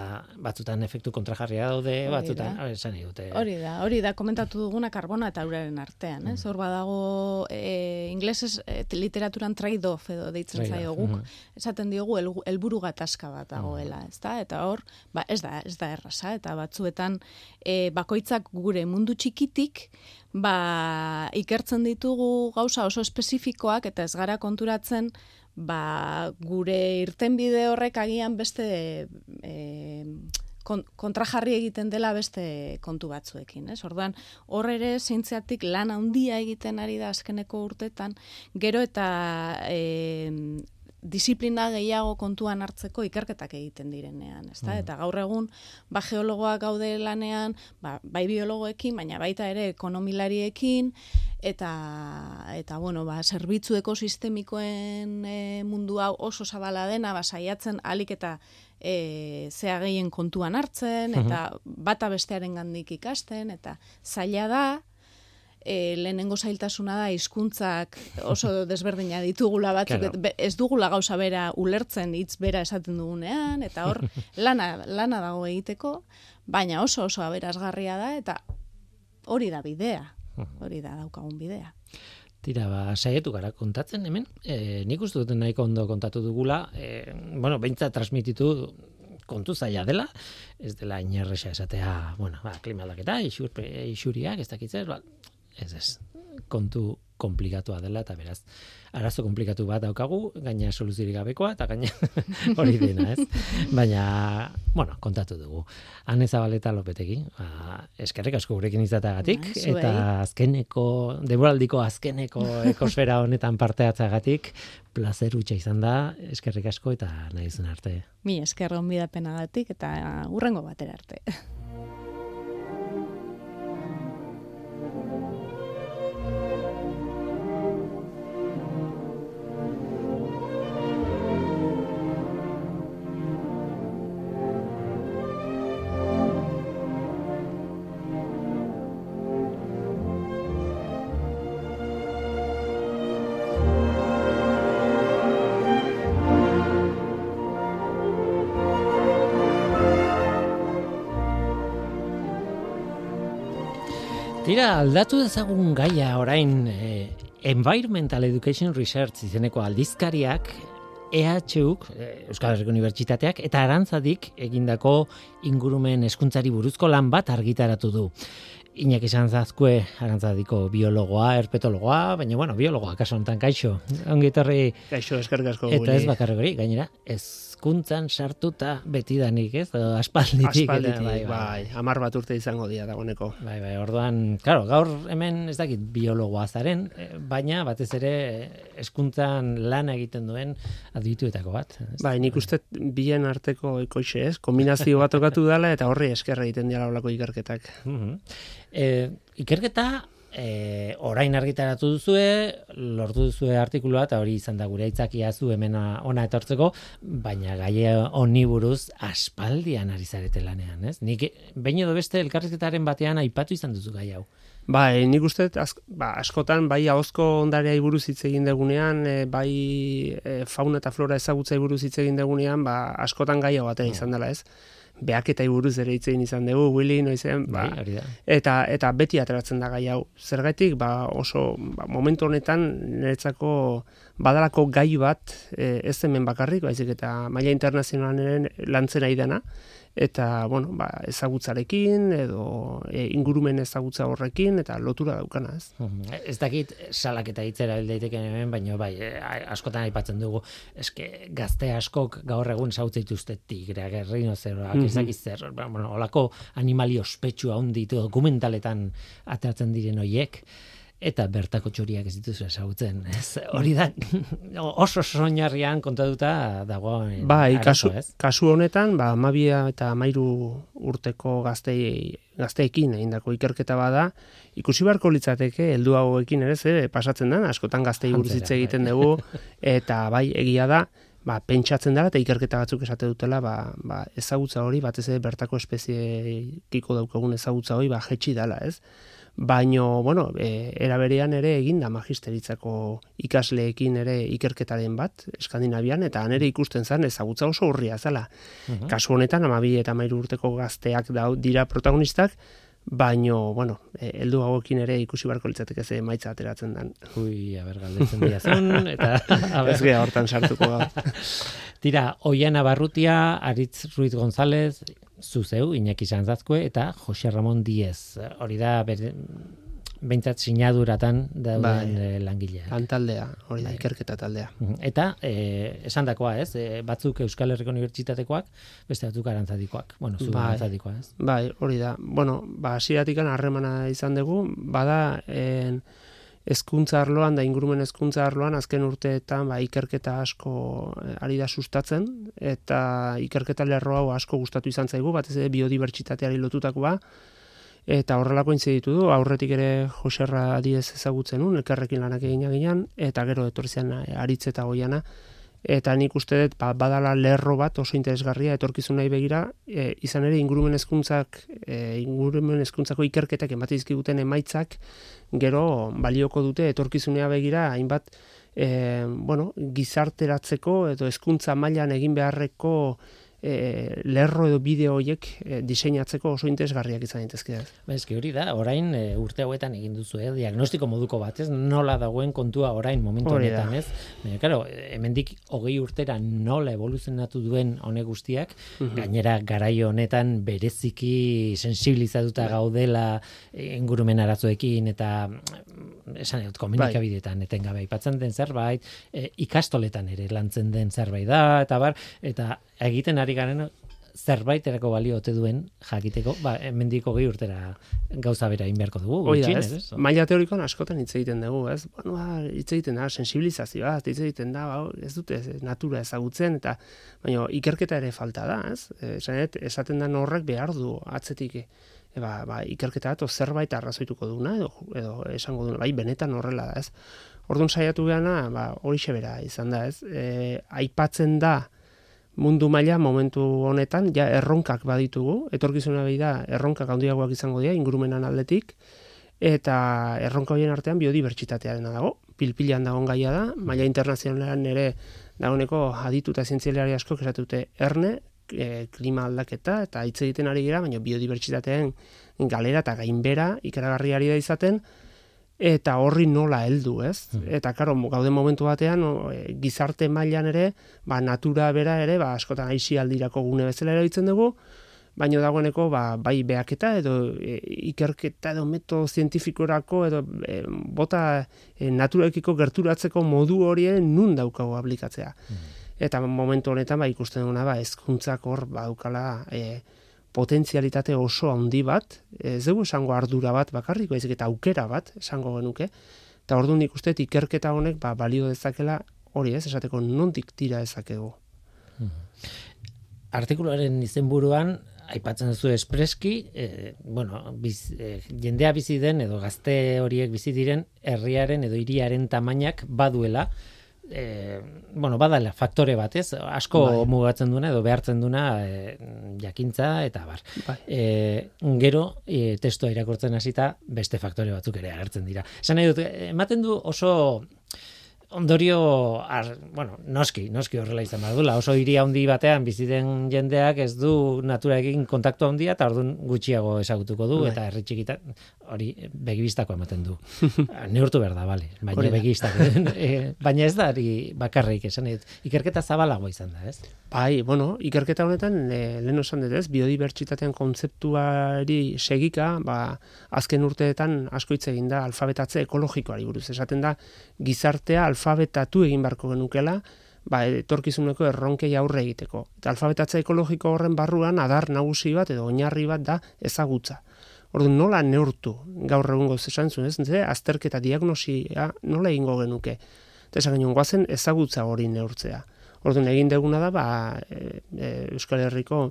batzutan efektu kontrajarria daude, Hori batzutan, da. hori esan dute. Hori da, hori da komentatu duguna karbona eta uraren artean, Mm. ez? Hor badago e, inglesez e, literaturan trade-off edo deitzen zaio guk. mhm. Esaten diogu helburu gatazka bat dagoela, Mm. ezta? Eta hor, ba, ez da, ez da erraza eta batzuetan e, bakoitzak gure mundu txikitik ba, ikertzen ditugu gauza oso espezifikoak eta ez gara konturatzen ba, gure irtenbide horrek agian beste e, kon, kontrajarri egiten dela beste kontu batzuekin, ez? Orduan, hor ere zeintzeatik lan handia egiten ari da azkeneko urtetan, gero eta e, disiplina gehiago kontuan hartzeko ikerketak egiten direnean, ezta? Eta gaur egun ba geologoak gaude lanean, ba, bai biologoekin, baina baita ere ekonomilariekin eta eta bueno, ba zerbitzu ekosistemikoen e, mundu hau oso zabala dena, ba saiatzen alik eta e, zea gehien kontuan hartzen eta bata bestearen gandik ikasten eta zaila da e, lehenengo zailtasuna da hizkuntzak oso desberdina ditugula batzuk Claro. be- ez dugula gauza bera ulertzen hitz bera esaten dugunean eta hor lana lana dago egiteko baina oso oso aberasgarria da eta hori da bidea hori da daukagun bidea Tira, ba, saietu gara kontatzen hemen. E, nik uste dut nahiko ondo kontatu dugula. E, bueno, behintzat transmititu kontu zaila dela, ez dela inerresa esatea, bueno, ba, klima aldaketa, isur, isuriak, ez dakitzer, ba, ez ez, kontu komplikatua dela eta beraz arazo komplikatu bat daukagu, gaina soluziorik gabekoa eta gaina hori dena, ez? Baina, bueno, kontatu dugu. Hane Zabaleta Lopetegi, ba, eskerrik asko gurekin izatagatik zuei. eta azkeneko denboraldiko azkeneko ekosfera honetan parte hartzagatik plazer hutsa izan da, eskerrik asko eta nahi arte. Mi esker gonbidapenagatik eta urrengo batera arte. Tira, aldatu dezagun gaia orain eh, Environmental Education Research izeneko aldizkariak EHUk, eh, Euskal Herriko Unibertsitateak, eta arantzadik egindako ingurumen hezkuntzari buruzko lan bat argitaratu du. Iñaki izan zazkue arantzadiko biologoa, herpetologoa, baina bueno, biologoa kaso honetan kaixo. Ongi etorri Kaixo, eskerrik asko. eta ez bakarrik gainera, hezkuntzan sartuta betidanik, ez? Edo aspalditik. eta- Aspalditik, bai, amar bat urte izango dira dagoeneko. Bai, bai, orduan, claro, gaur hemen ez dakit biologoa zaren, eh, baina batez ere eh, hezkuntzan lan egiten duen adituetako bat. ez? Bai, nik uste bien arteko ekoixe ez, kombinazio bat okatu dela eta horri esker egiten dira olako ikerketak. Mhm. Eh, ikerketa eh, orain argitaratu duzue, lortu duzue artikulua eta hori izan da gure aitzakia zu hemen ona etortzeko, baina gai honi buruz aspaldian ari zarete lanean, ez? Nik behin edo beste elkarrizketaren batean aipatu izan duzu gai hau. Bai, nik uste az, ba, askotan bai ahozko ondareai buruz hitz egin degunean, e, bai e, fauna eta flora ezagutzai buruz hitz egin degunean, ba, askotan gai hau batera izan dela ez. Beaketai buruz ere hitz egin izan dugu, Willy, noizen, ba, Bai, hori da. eta eta beti ateratzen da gai hau. Zergatik ba oso ba, momentu honetan niretzako badalako gai bat e, ez hemen bakarrik, baizik eta maila internazionalen lantzera idana eta bueno, ba, ezagutzarekin edo e, ingurumen ezagutza horrekin eta lotura daukana, ez? Mhm. Ez dakit salaketa hitzera daiteken hemen, baina bai, eh, askotan aipatzen dugu, eske gazte askok gaur egun zautze dituzte tigreak, errinozeroak, Mhm. dakit zer, ba, bueno, olako animali ospetsua honditu dokumentaletan ateratzen diren hoiek eta bertako txoriak ez dituzu ezagutzen. Ez, hori da oso soinarrian kontatuta dagoen Bai, kasu, ez? kasu honetan, ba, amabia eta amairu urteko gaztei, gazteekin egindako ikerketa bada, ikusi beharko litzateke, heldu hauekin ere, ze, pasatzen da, askotan gaztei buruz hitz egiten dugu, eta bai, egia da, ba, pentsatzen dela, eta ikerketa batzuk esate dutela, ba, ba, ezagutza hori, batez ere bertako espeziekiko daukagun ezagutza hori, ba, jetxi dela, ez? Baino, bueno, e, era berean ere egin da magisteritzako ikasleekin ere ikerketaren bat, Eskandinavian, eta han ere ikusten zen ezagutza oso urria zela. Mhm. Kasu honetan, amabi eta mairu urteko gazteak dau, dira protagonistak, baino, bueno, e, heldu hauekin ere ikusi beharko litzateke ze emaitza ateratzen den. Ui, aber galdetzen diazun, eta Ez gea hortan sartuko gaur. Tira, Oiana Barrutia, Aritz Ruiz González, zuzeu, Iñaki Sanzazkue, eta Jose Ramon Diez. Hori da, bere, behintzat sinaduratan dauden Bai. eh, langilea. Lantaldea, hori da, Bai. ikerketa taldea. Mhm. Eta, eh, esan dakoa, ez? Eh, batzuk Euskal Herriko Unibertsitatekoak, beste batzuk arantzadikoak. Bueno, zu Bai. arantzadikoa, ez? Bai, hori da. Bueno, ba, hasieratik harremana izan dugu, bada, en, hezkuntza arloan da ingurumen hezkuntza arloan azken urteetan ba, ikerketa asko ari da sustatzen eta ikerketa lerro hau asko gustatu izan zaigu batez ere biodibertsitateari lotutakoa eta horrelako intzi ditu du aurretik ere Joserra Diez ezagutzen nun elkarrekin lanak egina ginean eta gero etorri zen eh, aritz eta goiana. Eta nik uste dut ba, badala lerro bat oso interesgarria etorkizunai begira e, izan ere ingurumen hezkuntzak e, ingurumen hezkuntzako ikerketak ematen dizkiguten emaitzak gero balioko dute etorkizunea begira hainbat e, bueno, gizarteratzeko edo hezkuntza mailan egin beharreko e, lerro edo bideo horiek e, diseinatzeko oso interesgarriak izan daitezke. ez. Ba, eski hori da, orain e, urte hauetan egin duzu, eh, diagnostiko moduko bat, ez? Nola dagoen kontua orain momentu Hori da. honetan, ez? Baina, claro, hemendik hogei urtera nola evoluzionatu duen honek guztiak, Mhm. gainera garai honetan bereziki sensibilizatuta gaudela eh, ingurumen arazoekin eta mm, esan dut komunikabideetan etengabe aipatzen den zerbait, e, ikastoletan ere lantzen den zerbait da eta bar eta egiten ari garen zerbaiterako balio ote duen jakiteko, ba, hemendiko gehi urtera gauza bera egin beharko dugu, Hoi da, ez? ez? Maila teorikoan askotan hitz egiten dugu, ez? Bueno, ba, hitz egiten da, sensibilizazioa, hitz egiten da, ba, ez dute natura ezagutzen, eta baina ikerketa ere falta da, ez? Esanet, esaten da horrek behar du atzetik, e, ba, ba, ikerketa bat zerbait arrazoituko duna, edo, edo esango duna, bai, benetan horrela da, ez? Orduan saiatu gana, ba, hori bera izan da, ez? E, aipatzen da, mundu maila momentu honetan ja erronkak baditugu, etorkizuna behi da erronkak handiagoak izango dira ingurumenan aldetik. Eta erronka horien artean biodibertsitatearena dago. Pilpilan dagoen gaia da, maila internazionalean ere dagoeneko aditu eta zientzialari asko esatute erne, e, klima aldaketa eta hitz egiten ari gira, baina biodibertsitateen galera eta gainbera ikaragarriari da izaten, eta horri nola heldu, ez? Eta karo, gaude momentu batean o, e, gizarte mailan ere, ba natura bera ere, ba askotan aisialdirako gune bezala erabiltzen dugu, baino dagoeneko ba, bai beaketa edo e, ikerketa edo metodo zientifikorako edo e, bota e, naturaekiko gerturatzeko modu horien nun daukago aplikatzea. Eta momentu honetan ba ikusten duguna ba hezkuntzak hor badukala e, potentzialitate oso handi bat, ez dugu esango ardura bat bakarrik, baizik eta aukera bat esango genuke. Eta orduan nik uste dut ikerketa honek ba, balio dezakela hori ez, esateko nondik tira dezakegu. Artikuluaren izenburuan aipatzen duzu espreski, eh, bueno, biz, eh, jendea bizi den edo gazte horiek bizi diren herriaren edo hiriaren tamainak baduela eh, bueno, badala faktore bat, ez? Asko Bai. mugatzen duena edo behartzen duena eh, jakintza eta bar. Bai. E, gero, e, testua irakurtzen hasita beste faktore batzuk ere agertzen dira. Esan nahi dut, ematen du oso ondorio, ar, bueno, noski, noski horrela izan behar dula. Oso hiri handi batean bizi den jendeak ez du naturarekin kontaktu handia eta orduan gutxiago ezagutuko du Bai. eta herri txikitan hori begibistako ematen du. Neurtu behar da, bale. Baina begibistako. e, baina ez da hori bakarrik esan. Ikerketa zabalago izan da, ez? Bai, bueno, ikerketa honetan e, lehen esan dut ez, biodibertsitatean kontzeptuari segika, ba, azken urteetan asko hitz egin da alfabetatze ekologikoari buruz. Esaten da, gizartea alfabetatu egin barko genukela, ba, etorkizuneko erronkei aurre egiteko. Eta alfabetatze ekologiko horren barruan adar nagusi bat edo oinarri bat da ezagutza. Orduan nola neurtu gaur egungo esan zuen, ez? Ze, azterketa diagnosia nola egingo genuke. Eta esan genuen, goazen ezagutza hori neurtzea. Orduan egin deguna da, ba, e, e, Euskal Herriko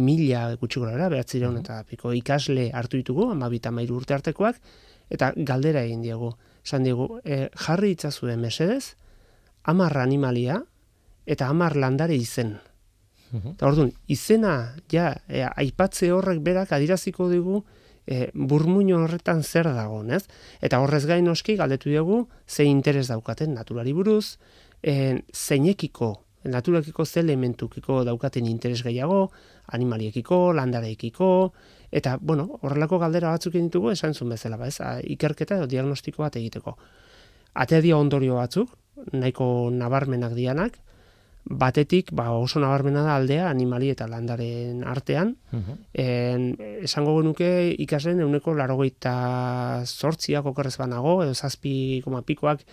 mila gutxi gora bera, behatzireun eta piko ikasle hartu ditugu, amabita mairu urte artekoak, eta galdera egin diegu. Esan diegu, e, jarri itzazue mesedez, amar animalia eta amar landare izen. Eta orduan, izena, ja, e, aipatze horrek berak adiraziko digu e, burmuino horretan zer dagoen, ez? Eta horrez gain noski galdetu dugu ze interes daukaten naturari buruz, e, zeinekiko, naturakiko ze elementukiko daukaten interes gehiago, animaliekiko, landareekiko, eta, bueno, horrelako galdera batzuk ditugu esan zuen bezala, ba, ez? A, ikerketa edo diagnostiko bat egiteko. Atea ondorio batzuk, nahiko nabarmenak dianak, batetik ba, oso nabarmena da aldea animali eta landaren artean, en, esango genuke ikasleen euneko larogeita zortziak okerrez banago, edo zazpi koma pikoak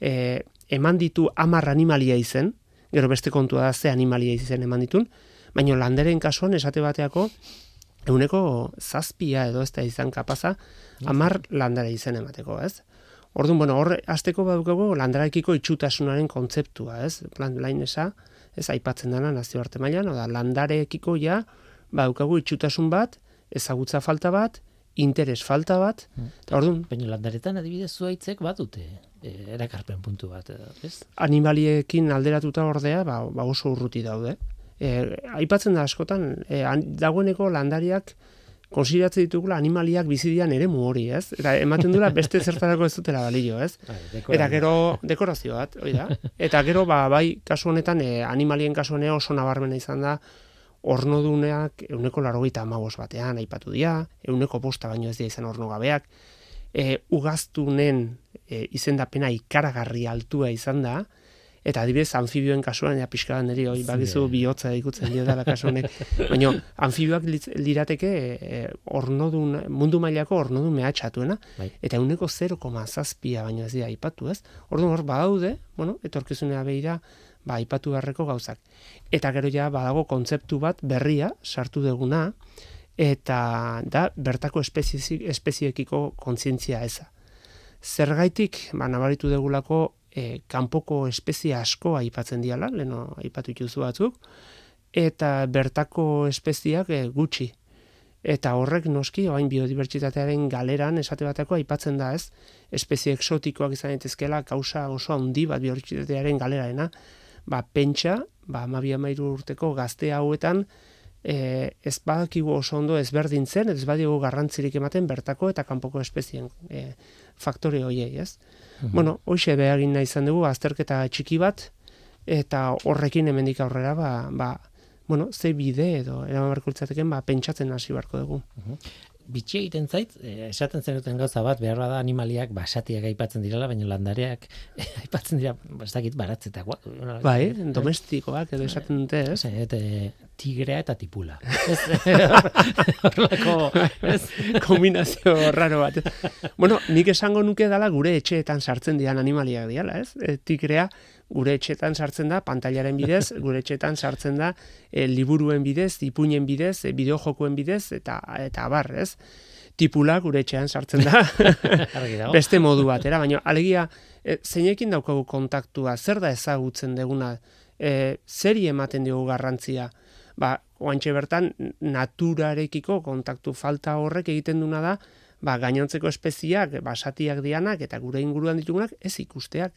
e, eman ditu amar animalia izen, gero beste kontua da ze animalia izen eman ditun, baina landaren kasuan esate bateako euneko zazpia edo ez da izan kapaza amar landare izen emateko, ez? Orduan, bueno, hor azteko badukago landarekiko itxutasunaren kontzeptua, ez? Plan lainesa, ez aipatzen dana nazioarte mailan, oda landarekiko ja badukagu itxutasun bat, ezagutza falta bat, interes falta bat, eta orduan, Baina landaretan adibidez zuaitzek badute e, erakarpen puntu bat, edo, ez? animaliekin alderatuta ordea, ba, ba oso urruti daude. E, aipatzen da askotan, e, dagoeneko landariak konsideratzen ditugula animaliak bizidian ere hori, ez? Eta ematen dula beste zertarako ez dutela balio, ez? Bai, Eta gero dekorazio bat, hori da. Eta gero ba, bai kasu honetan e, animalien kasuan ere oso nabarmena izan da ornoduneak euneko larogeita amabos batean aipatu dira, euneko bosta baino ez dira izan ornogabeak, e, ugaztunen e, izendapena ikaragarri altua izan da, eta adibidez anfibioen kasuan ja pixka neri hori bagizu bihotza ikutzen dio da kasu honek. Baina anfibioak lirateke e, ornodun mundu mailako ornodun mehatxatuena bai. eta uneko 0,7a baino ez dira aipatu ez? Orduan hor badaude bueno etorkizunea beira ba aipatu beharreko gauzak. Eta gero ja badago kontzeptu bat berria sartu deguna eta da bertako espeziekiko kontzientzia eza. Zergaitik ba nabaritu degulako e, kanpoko espezie asko aipatzen diala, leno aipatu dituzu batzuk, eta bertako espeziak e, gutxi. Eta horrek noski, oain biodibertsitatearen galeran esate bateko aipatzen da ez, espezie eksotikoak izan daitezkela kausa oso handi bat biodibertsitatearen galeraena, ba, pentsa, ba, amabia mairu urteko gazte hauetan, e, ez badakigu oso ondo ezberdintzen, ez badigu garrantzirik ematen bertako eta kanpoko espezien e, faktore hoiei, ez? -hmm. Bueno, hoxe behagin nahi izan dugu, azterketa txiki bat, eta horrekin hemendik aurrera, ba, ba, bueno, ze bide edo, eraman barko ba, pentsatzen hasi barko dugu. Bitxia egiten zait, eh, esaten zenuten gauza bat, behar da animaliak basatiak aipatzen direla, baina landareak aipatzen dira, bastakit baratzetak. Bai, domestikoak edo esaten dute, ez? Eta tigrea eta tipula. ez? Kombinazio raro bat. bueno, nik esango nuke dala gure etxeetan sartzen dian animaliak diala, ez? E, tigrea gure etxetan sartzen da, pantailaren bidez, gure etxetan sartzen da, e, liburuen bidez, ipuinen bidez, e, bideojokuen bidez, eta eta abar, ez? Tipula gure etxean sartzen da, beste modu batera, baina alegia, e, zeinekin daukagu kontaktua, zer da ezagutzen deguna, e, zeri ematen diogu garrantzia, ba, oantxe bertan, naturarekiko kontaktu falta horrek egiten duna da, ba, gainontzeko espeziak, basatiak dianak, eta gure inguruan ditugunak, ez ikusteak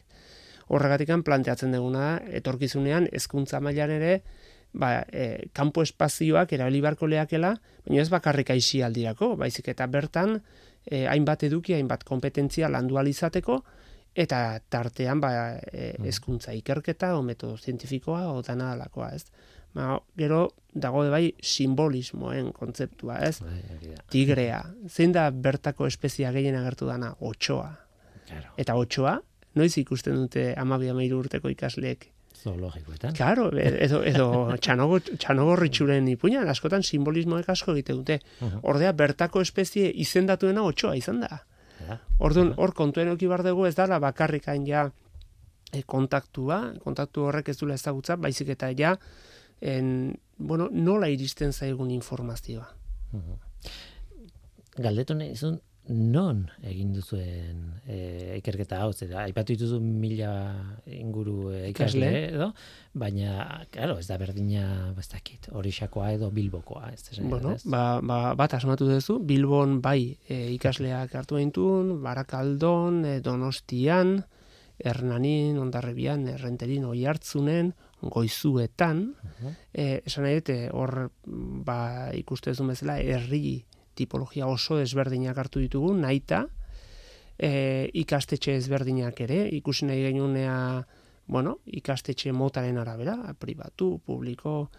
horregatikan planteatzen duguna etorkizunean hezkuntza mailan ere ba, e, kanpo espazioak erabili beharko leakela, baina ez bakarrik aldirako, baizik eta bertan e, hainbat eduki, hainbat kompetentzia landu izateko eta tartean ba, e, mm. hezkuntza ikerketa o metodo zientifikoa o dana alakoa, ez? Ba, gero dago bai simbolismoen kontzeptua, ez? Bai, Tigrea, zein da bertako espezia gehien agertu dana? Otsoa. Claro. Eta otsoa, noiz ikusten dute amabia mairu urteko ikasleek? Zoologikoetan. Claro, edo, edo txanogo, txanogo ritxuren ipuña, askotan simbolismoek asko egite dute. Ordea, bertako espezie izendatuena otxoa izan da. Orduan, hor kontuen oki bar dugu ez dala bakarrik hain ja e, kontaktua, kontaktu horrek ez dula ezagutza, baizik eta ja, en, bueno, nola iristen zaigun informazioa. Galdetu nahi non egin duzuen e, ikerketa hau, zera, aipatu dituzu mila inguru e, ikasle, edo, baina, claro, ez da berdina, ez dakit, horixakoa edo bilbokoa, ez da, bueno, Ba, ba, bat asmatu duzu, bilbon bai e, ikasleak hartu behintun, barakaldon, e, donostian, hernanin, ondarrebian, errenterin, oi hartzunen, goizuetan, uh esan nahi dute, hor, ba, ikuste ez bezala, herri tipologia oso ezberdinak hartu ditugu, naita, e, ikastetxe ezberdinak ere, ikusi nahi genunea, bueno, ikastetxe motaren arabera, pribatu, publiko,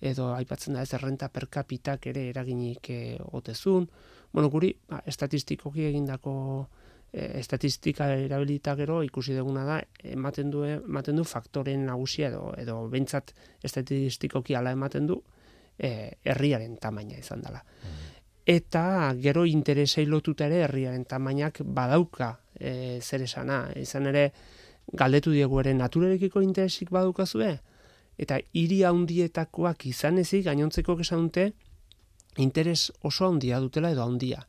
edo aipatzen da ez errenta per kapitak ere eraginik e, otezun. Bueno, guri, ba, estatistikoki egindako e, estatistika erabilita gero ikusi duguna da ematen du ematen du faktoren nagusia edo edo beintzat estatistikoki hala ematen du e, herriaren tamaina izan dela. Mm eta gero interesei lotuta ere herriaren tamainak badauka e, zer esana. Izan ere, galdetu diegu ere naturarekiko interesik badukazue, eta hiri handietakoak izan ezik, gainontzeko esan interes oso handia dutela edo handia.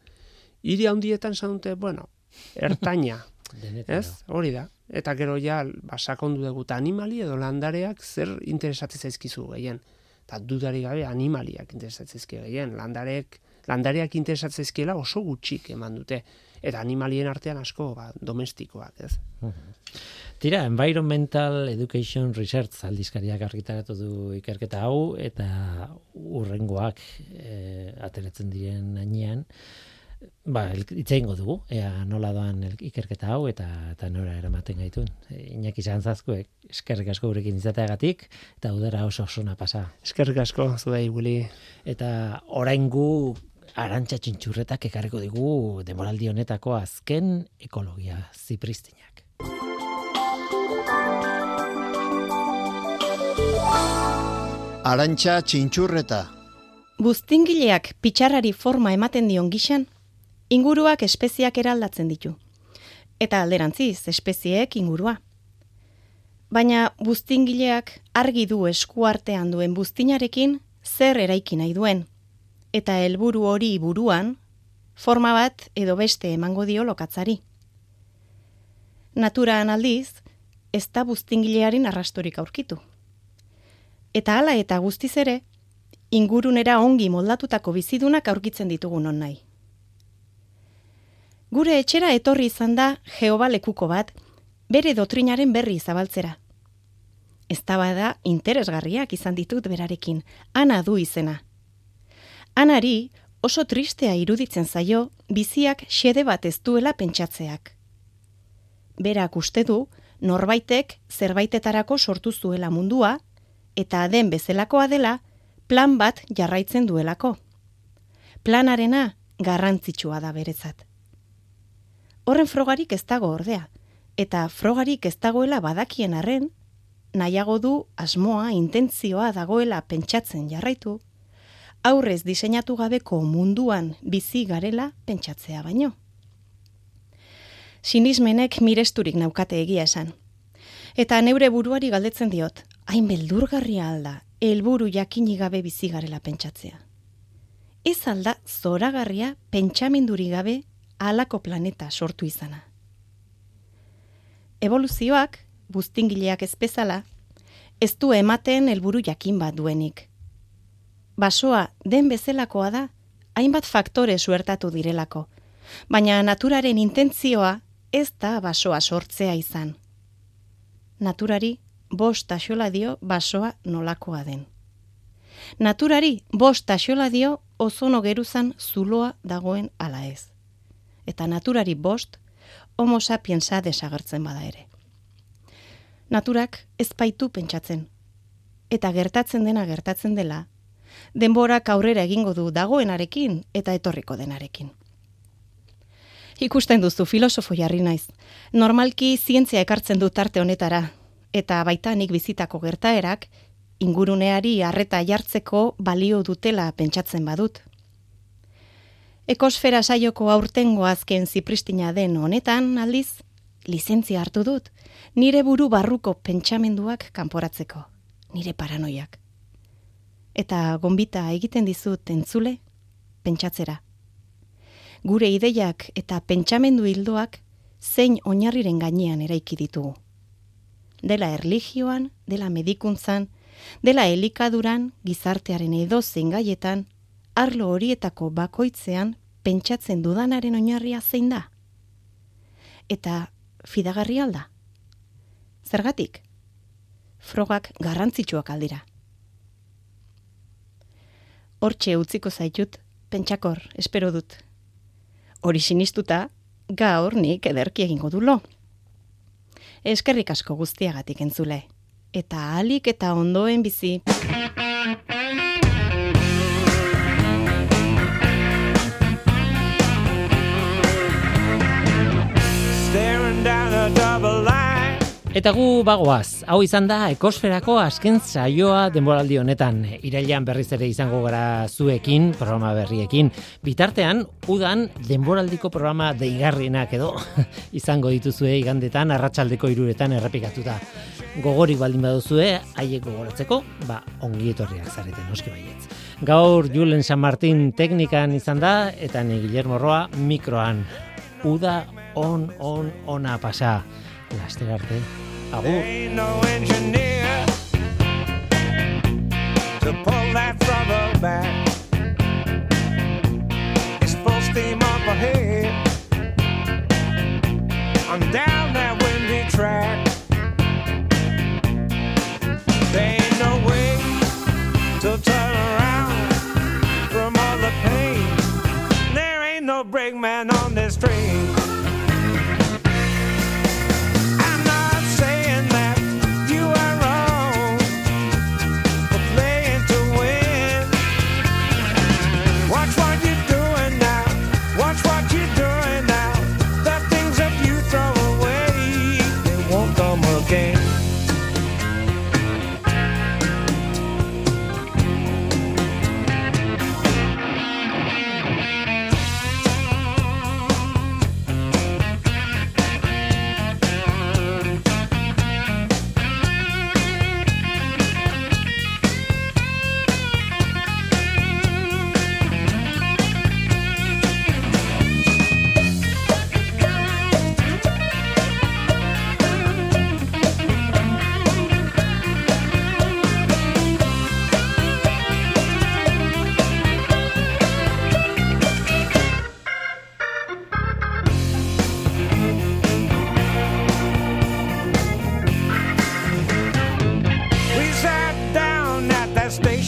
Hiri handietan esan bueno, ertaina, ez? Hori da. Eta gero ja, basakondu dugu, animali edo landareak zer interesatzen zaizkizu gehien. Eta dudari gabe animaliak interesatzen zaizkizu gehien. Landarek, landareak interesatzezkiela oso gutxik eman dute. Eta animalien artean asko ba, domestikoak, ez? Tira, Environmental Education Research aldizkariak argitaratu du ikerketa hau, eta urrengoak e, ateratzen diren ainean, ba, hitz egingo dugu, ea nola doan ikerketa hau eta eta nora eramaten gaitun. E, Iñaki Sanzazkuek eskerrik asko gurekin izateagatik eta udara oso osona pasa. Eskerrik asko, zuei, Willy. Eta orain gu arantxa txintxurretak ekarriko digu demoraldi honetako azken ekologia zipristinak. Arantxa txintxurreta. Buztingileak pitxarrari forma ematen dion gixan, inguruak espeziak eraldatzen ditu. Eta alderantziz, espezieek ingurua. Baina buztingileak argi du eskuartean duen buztinarekin zer eraiki nahi duen. Eta helburu hori buruan, forma bat edo beste emango dio lokatzari. Naturan aldiz, ez da buztingilearen arrastorik aurkitu. Eta hala eta guztiz ere, ingurunera ongi moldatutako bizidunak aurkitzen ditugu non nahi. Gure etxera etorri izan da Jehova lekuko bat, bere doktrinaren berri zabaltzera. Ez da interesgarriak izan ditut berarekin, ana du izena. Anari oso tristea iruditzen zaio biziak xede bat ez duela pentsatzeak. Berak uste du norbaitek zerbaitetarako sortu zuela mundua, eta den bezelakoa dela, plan bat jarraitzen duelako. Planarena garrantzitsua da beretzat. Horren frogarik ez dago ordea, eta frogarik ez dagoela badakien arren, nahiago du asmoa, intentzioa dagoela pentsatzen jarraitu, aurrez diseinatu gabeko munduan bizi garela pentsatzea baino. Sinismenek miresturik naukate egia esan. Eta neure buruari galdetzen diot, hain beldurgarria alda, helburu jakini gabe bizi garela pentsatzea. Ez alda zoragarria pentsamenduri gabe halako planeta sortu izana. Evoluzioak, buztingileak ez bezala, ez du ematen helburu jakin bat duenik. Basoa den bezelakoa da, hainbat faktore suertatu direlako, baina naturaren intentzioa ez da basoa sortzea izan. Naturari bost axola dio basoa nolakoa den. Naturari bost axola dio ozono geruzan zuloa dagoen ala ez. Eta naturari bost homo sapiensa desagertzen bada ere. Naturak ez baitu pentsatzen. Eta gertatzen dena gertatzen dela, denborak aurrera egingo du dagoenarekin eta etorriko denarekin. Ikusten duzu filosofo jarri naiz. Normalki zientzia ekartzen du tarte honetara, eta baita nik bizitako gertaerak inguruneari harreta jartzeko balio dutela pentsatzen badut. Ekosfera saioko aurtengo azken zipristina den honetan, aldiz, lizentzia hartu dut, nire buru barruko pentsamenduak kanporatzeko, nire paranoiak. Eta gonbita egiten dizut entzule, pentsatzera. Gure ideiak eta pentsamendu hildoak zein oinarriren gainean eraiki ditugu dela erligioan, dela medikuntzan, dela elikaduran, gizartearen edo gaietan, arlo horietako bakoitzean pentsatzen dudanaren oinarria zein da? Eta fidagarri alda? Zergatik? Frogak garrantzitsuak aldira. Hortxe utziko zaitut, pentsakor, espero dut. Hori sinistuta, gaur nik ederki egingo du lo. Eskerrik asko guztiagatik entzule. Eta alik eta ondoen bizi. Eta gu bagoaz, hau izan da ekosferako azken saioa denboraldi honetan. Irailean berriz ere izango gara zuekin, programa berriekin. Bitartean, udan denboraldiko programa deigarrienak edo izango dituzue igandetan, arratsaldeko iruretan errepikatuta. Gogorik baldin baduzue, haiek gogoratzeko, ba, ongi etorriak zarete noski baietz. Gaur Julen San Martin teknikan izan da, eta ni Guillermo Roa mikroan. Uda on, on, ona pasa. Laster arte. Ain't no engineer to pull that throttle back. It's full steam up ahead on down that windy track. There ain't no way to turn around from all the pain. There ain't no brakeman on this train.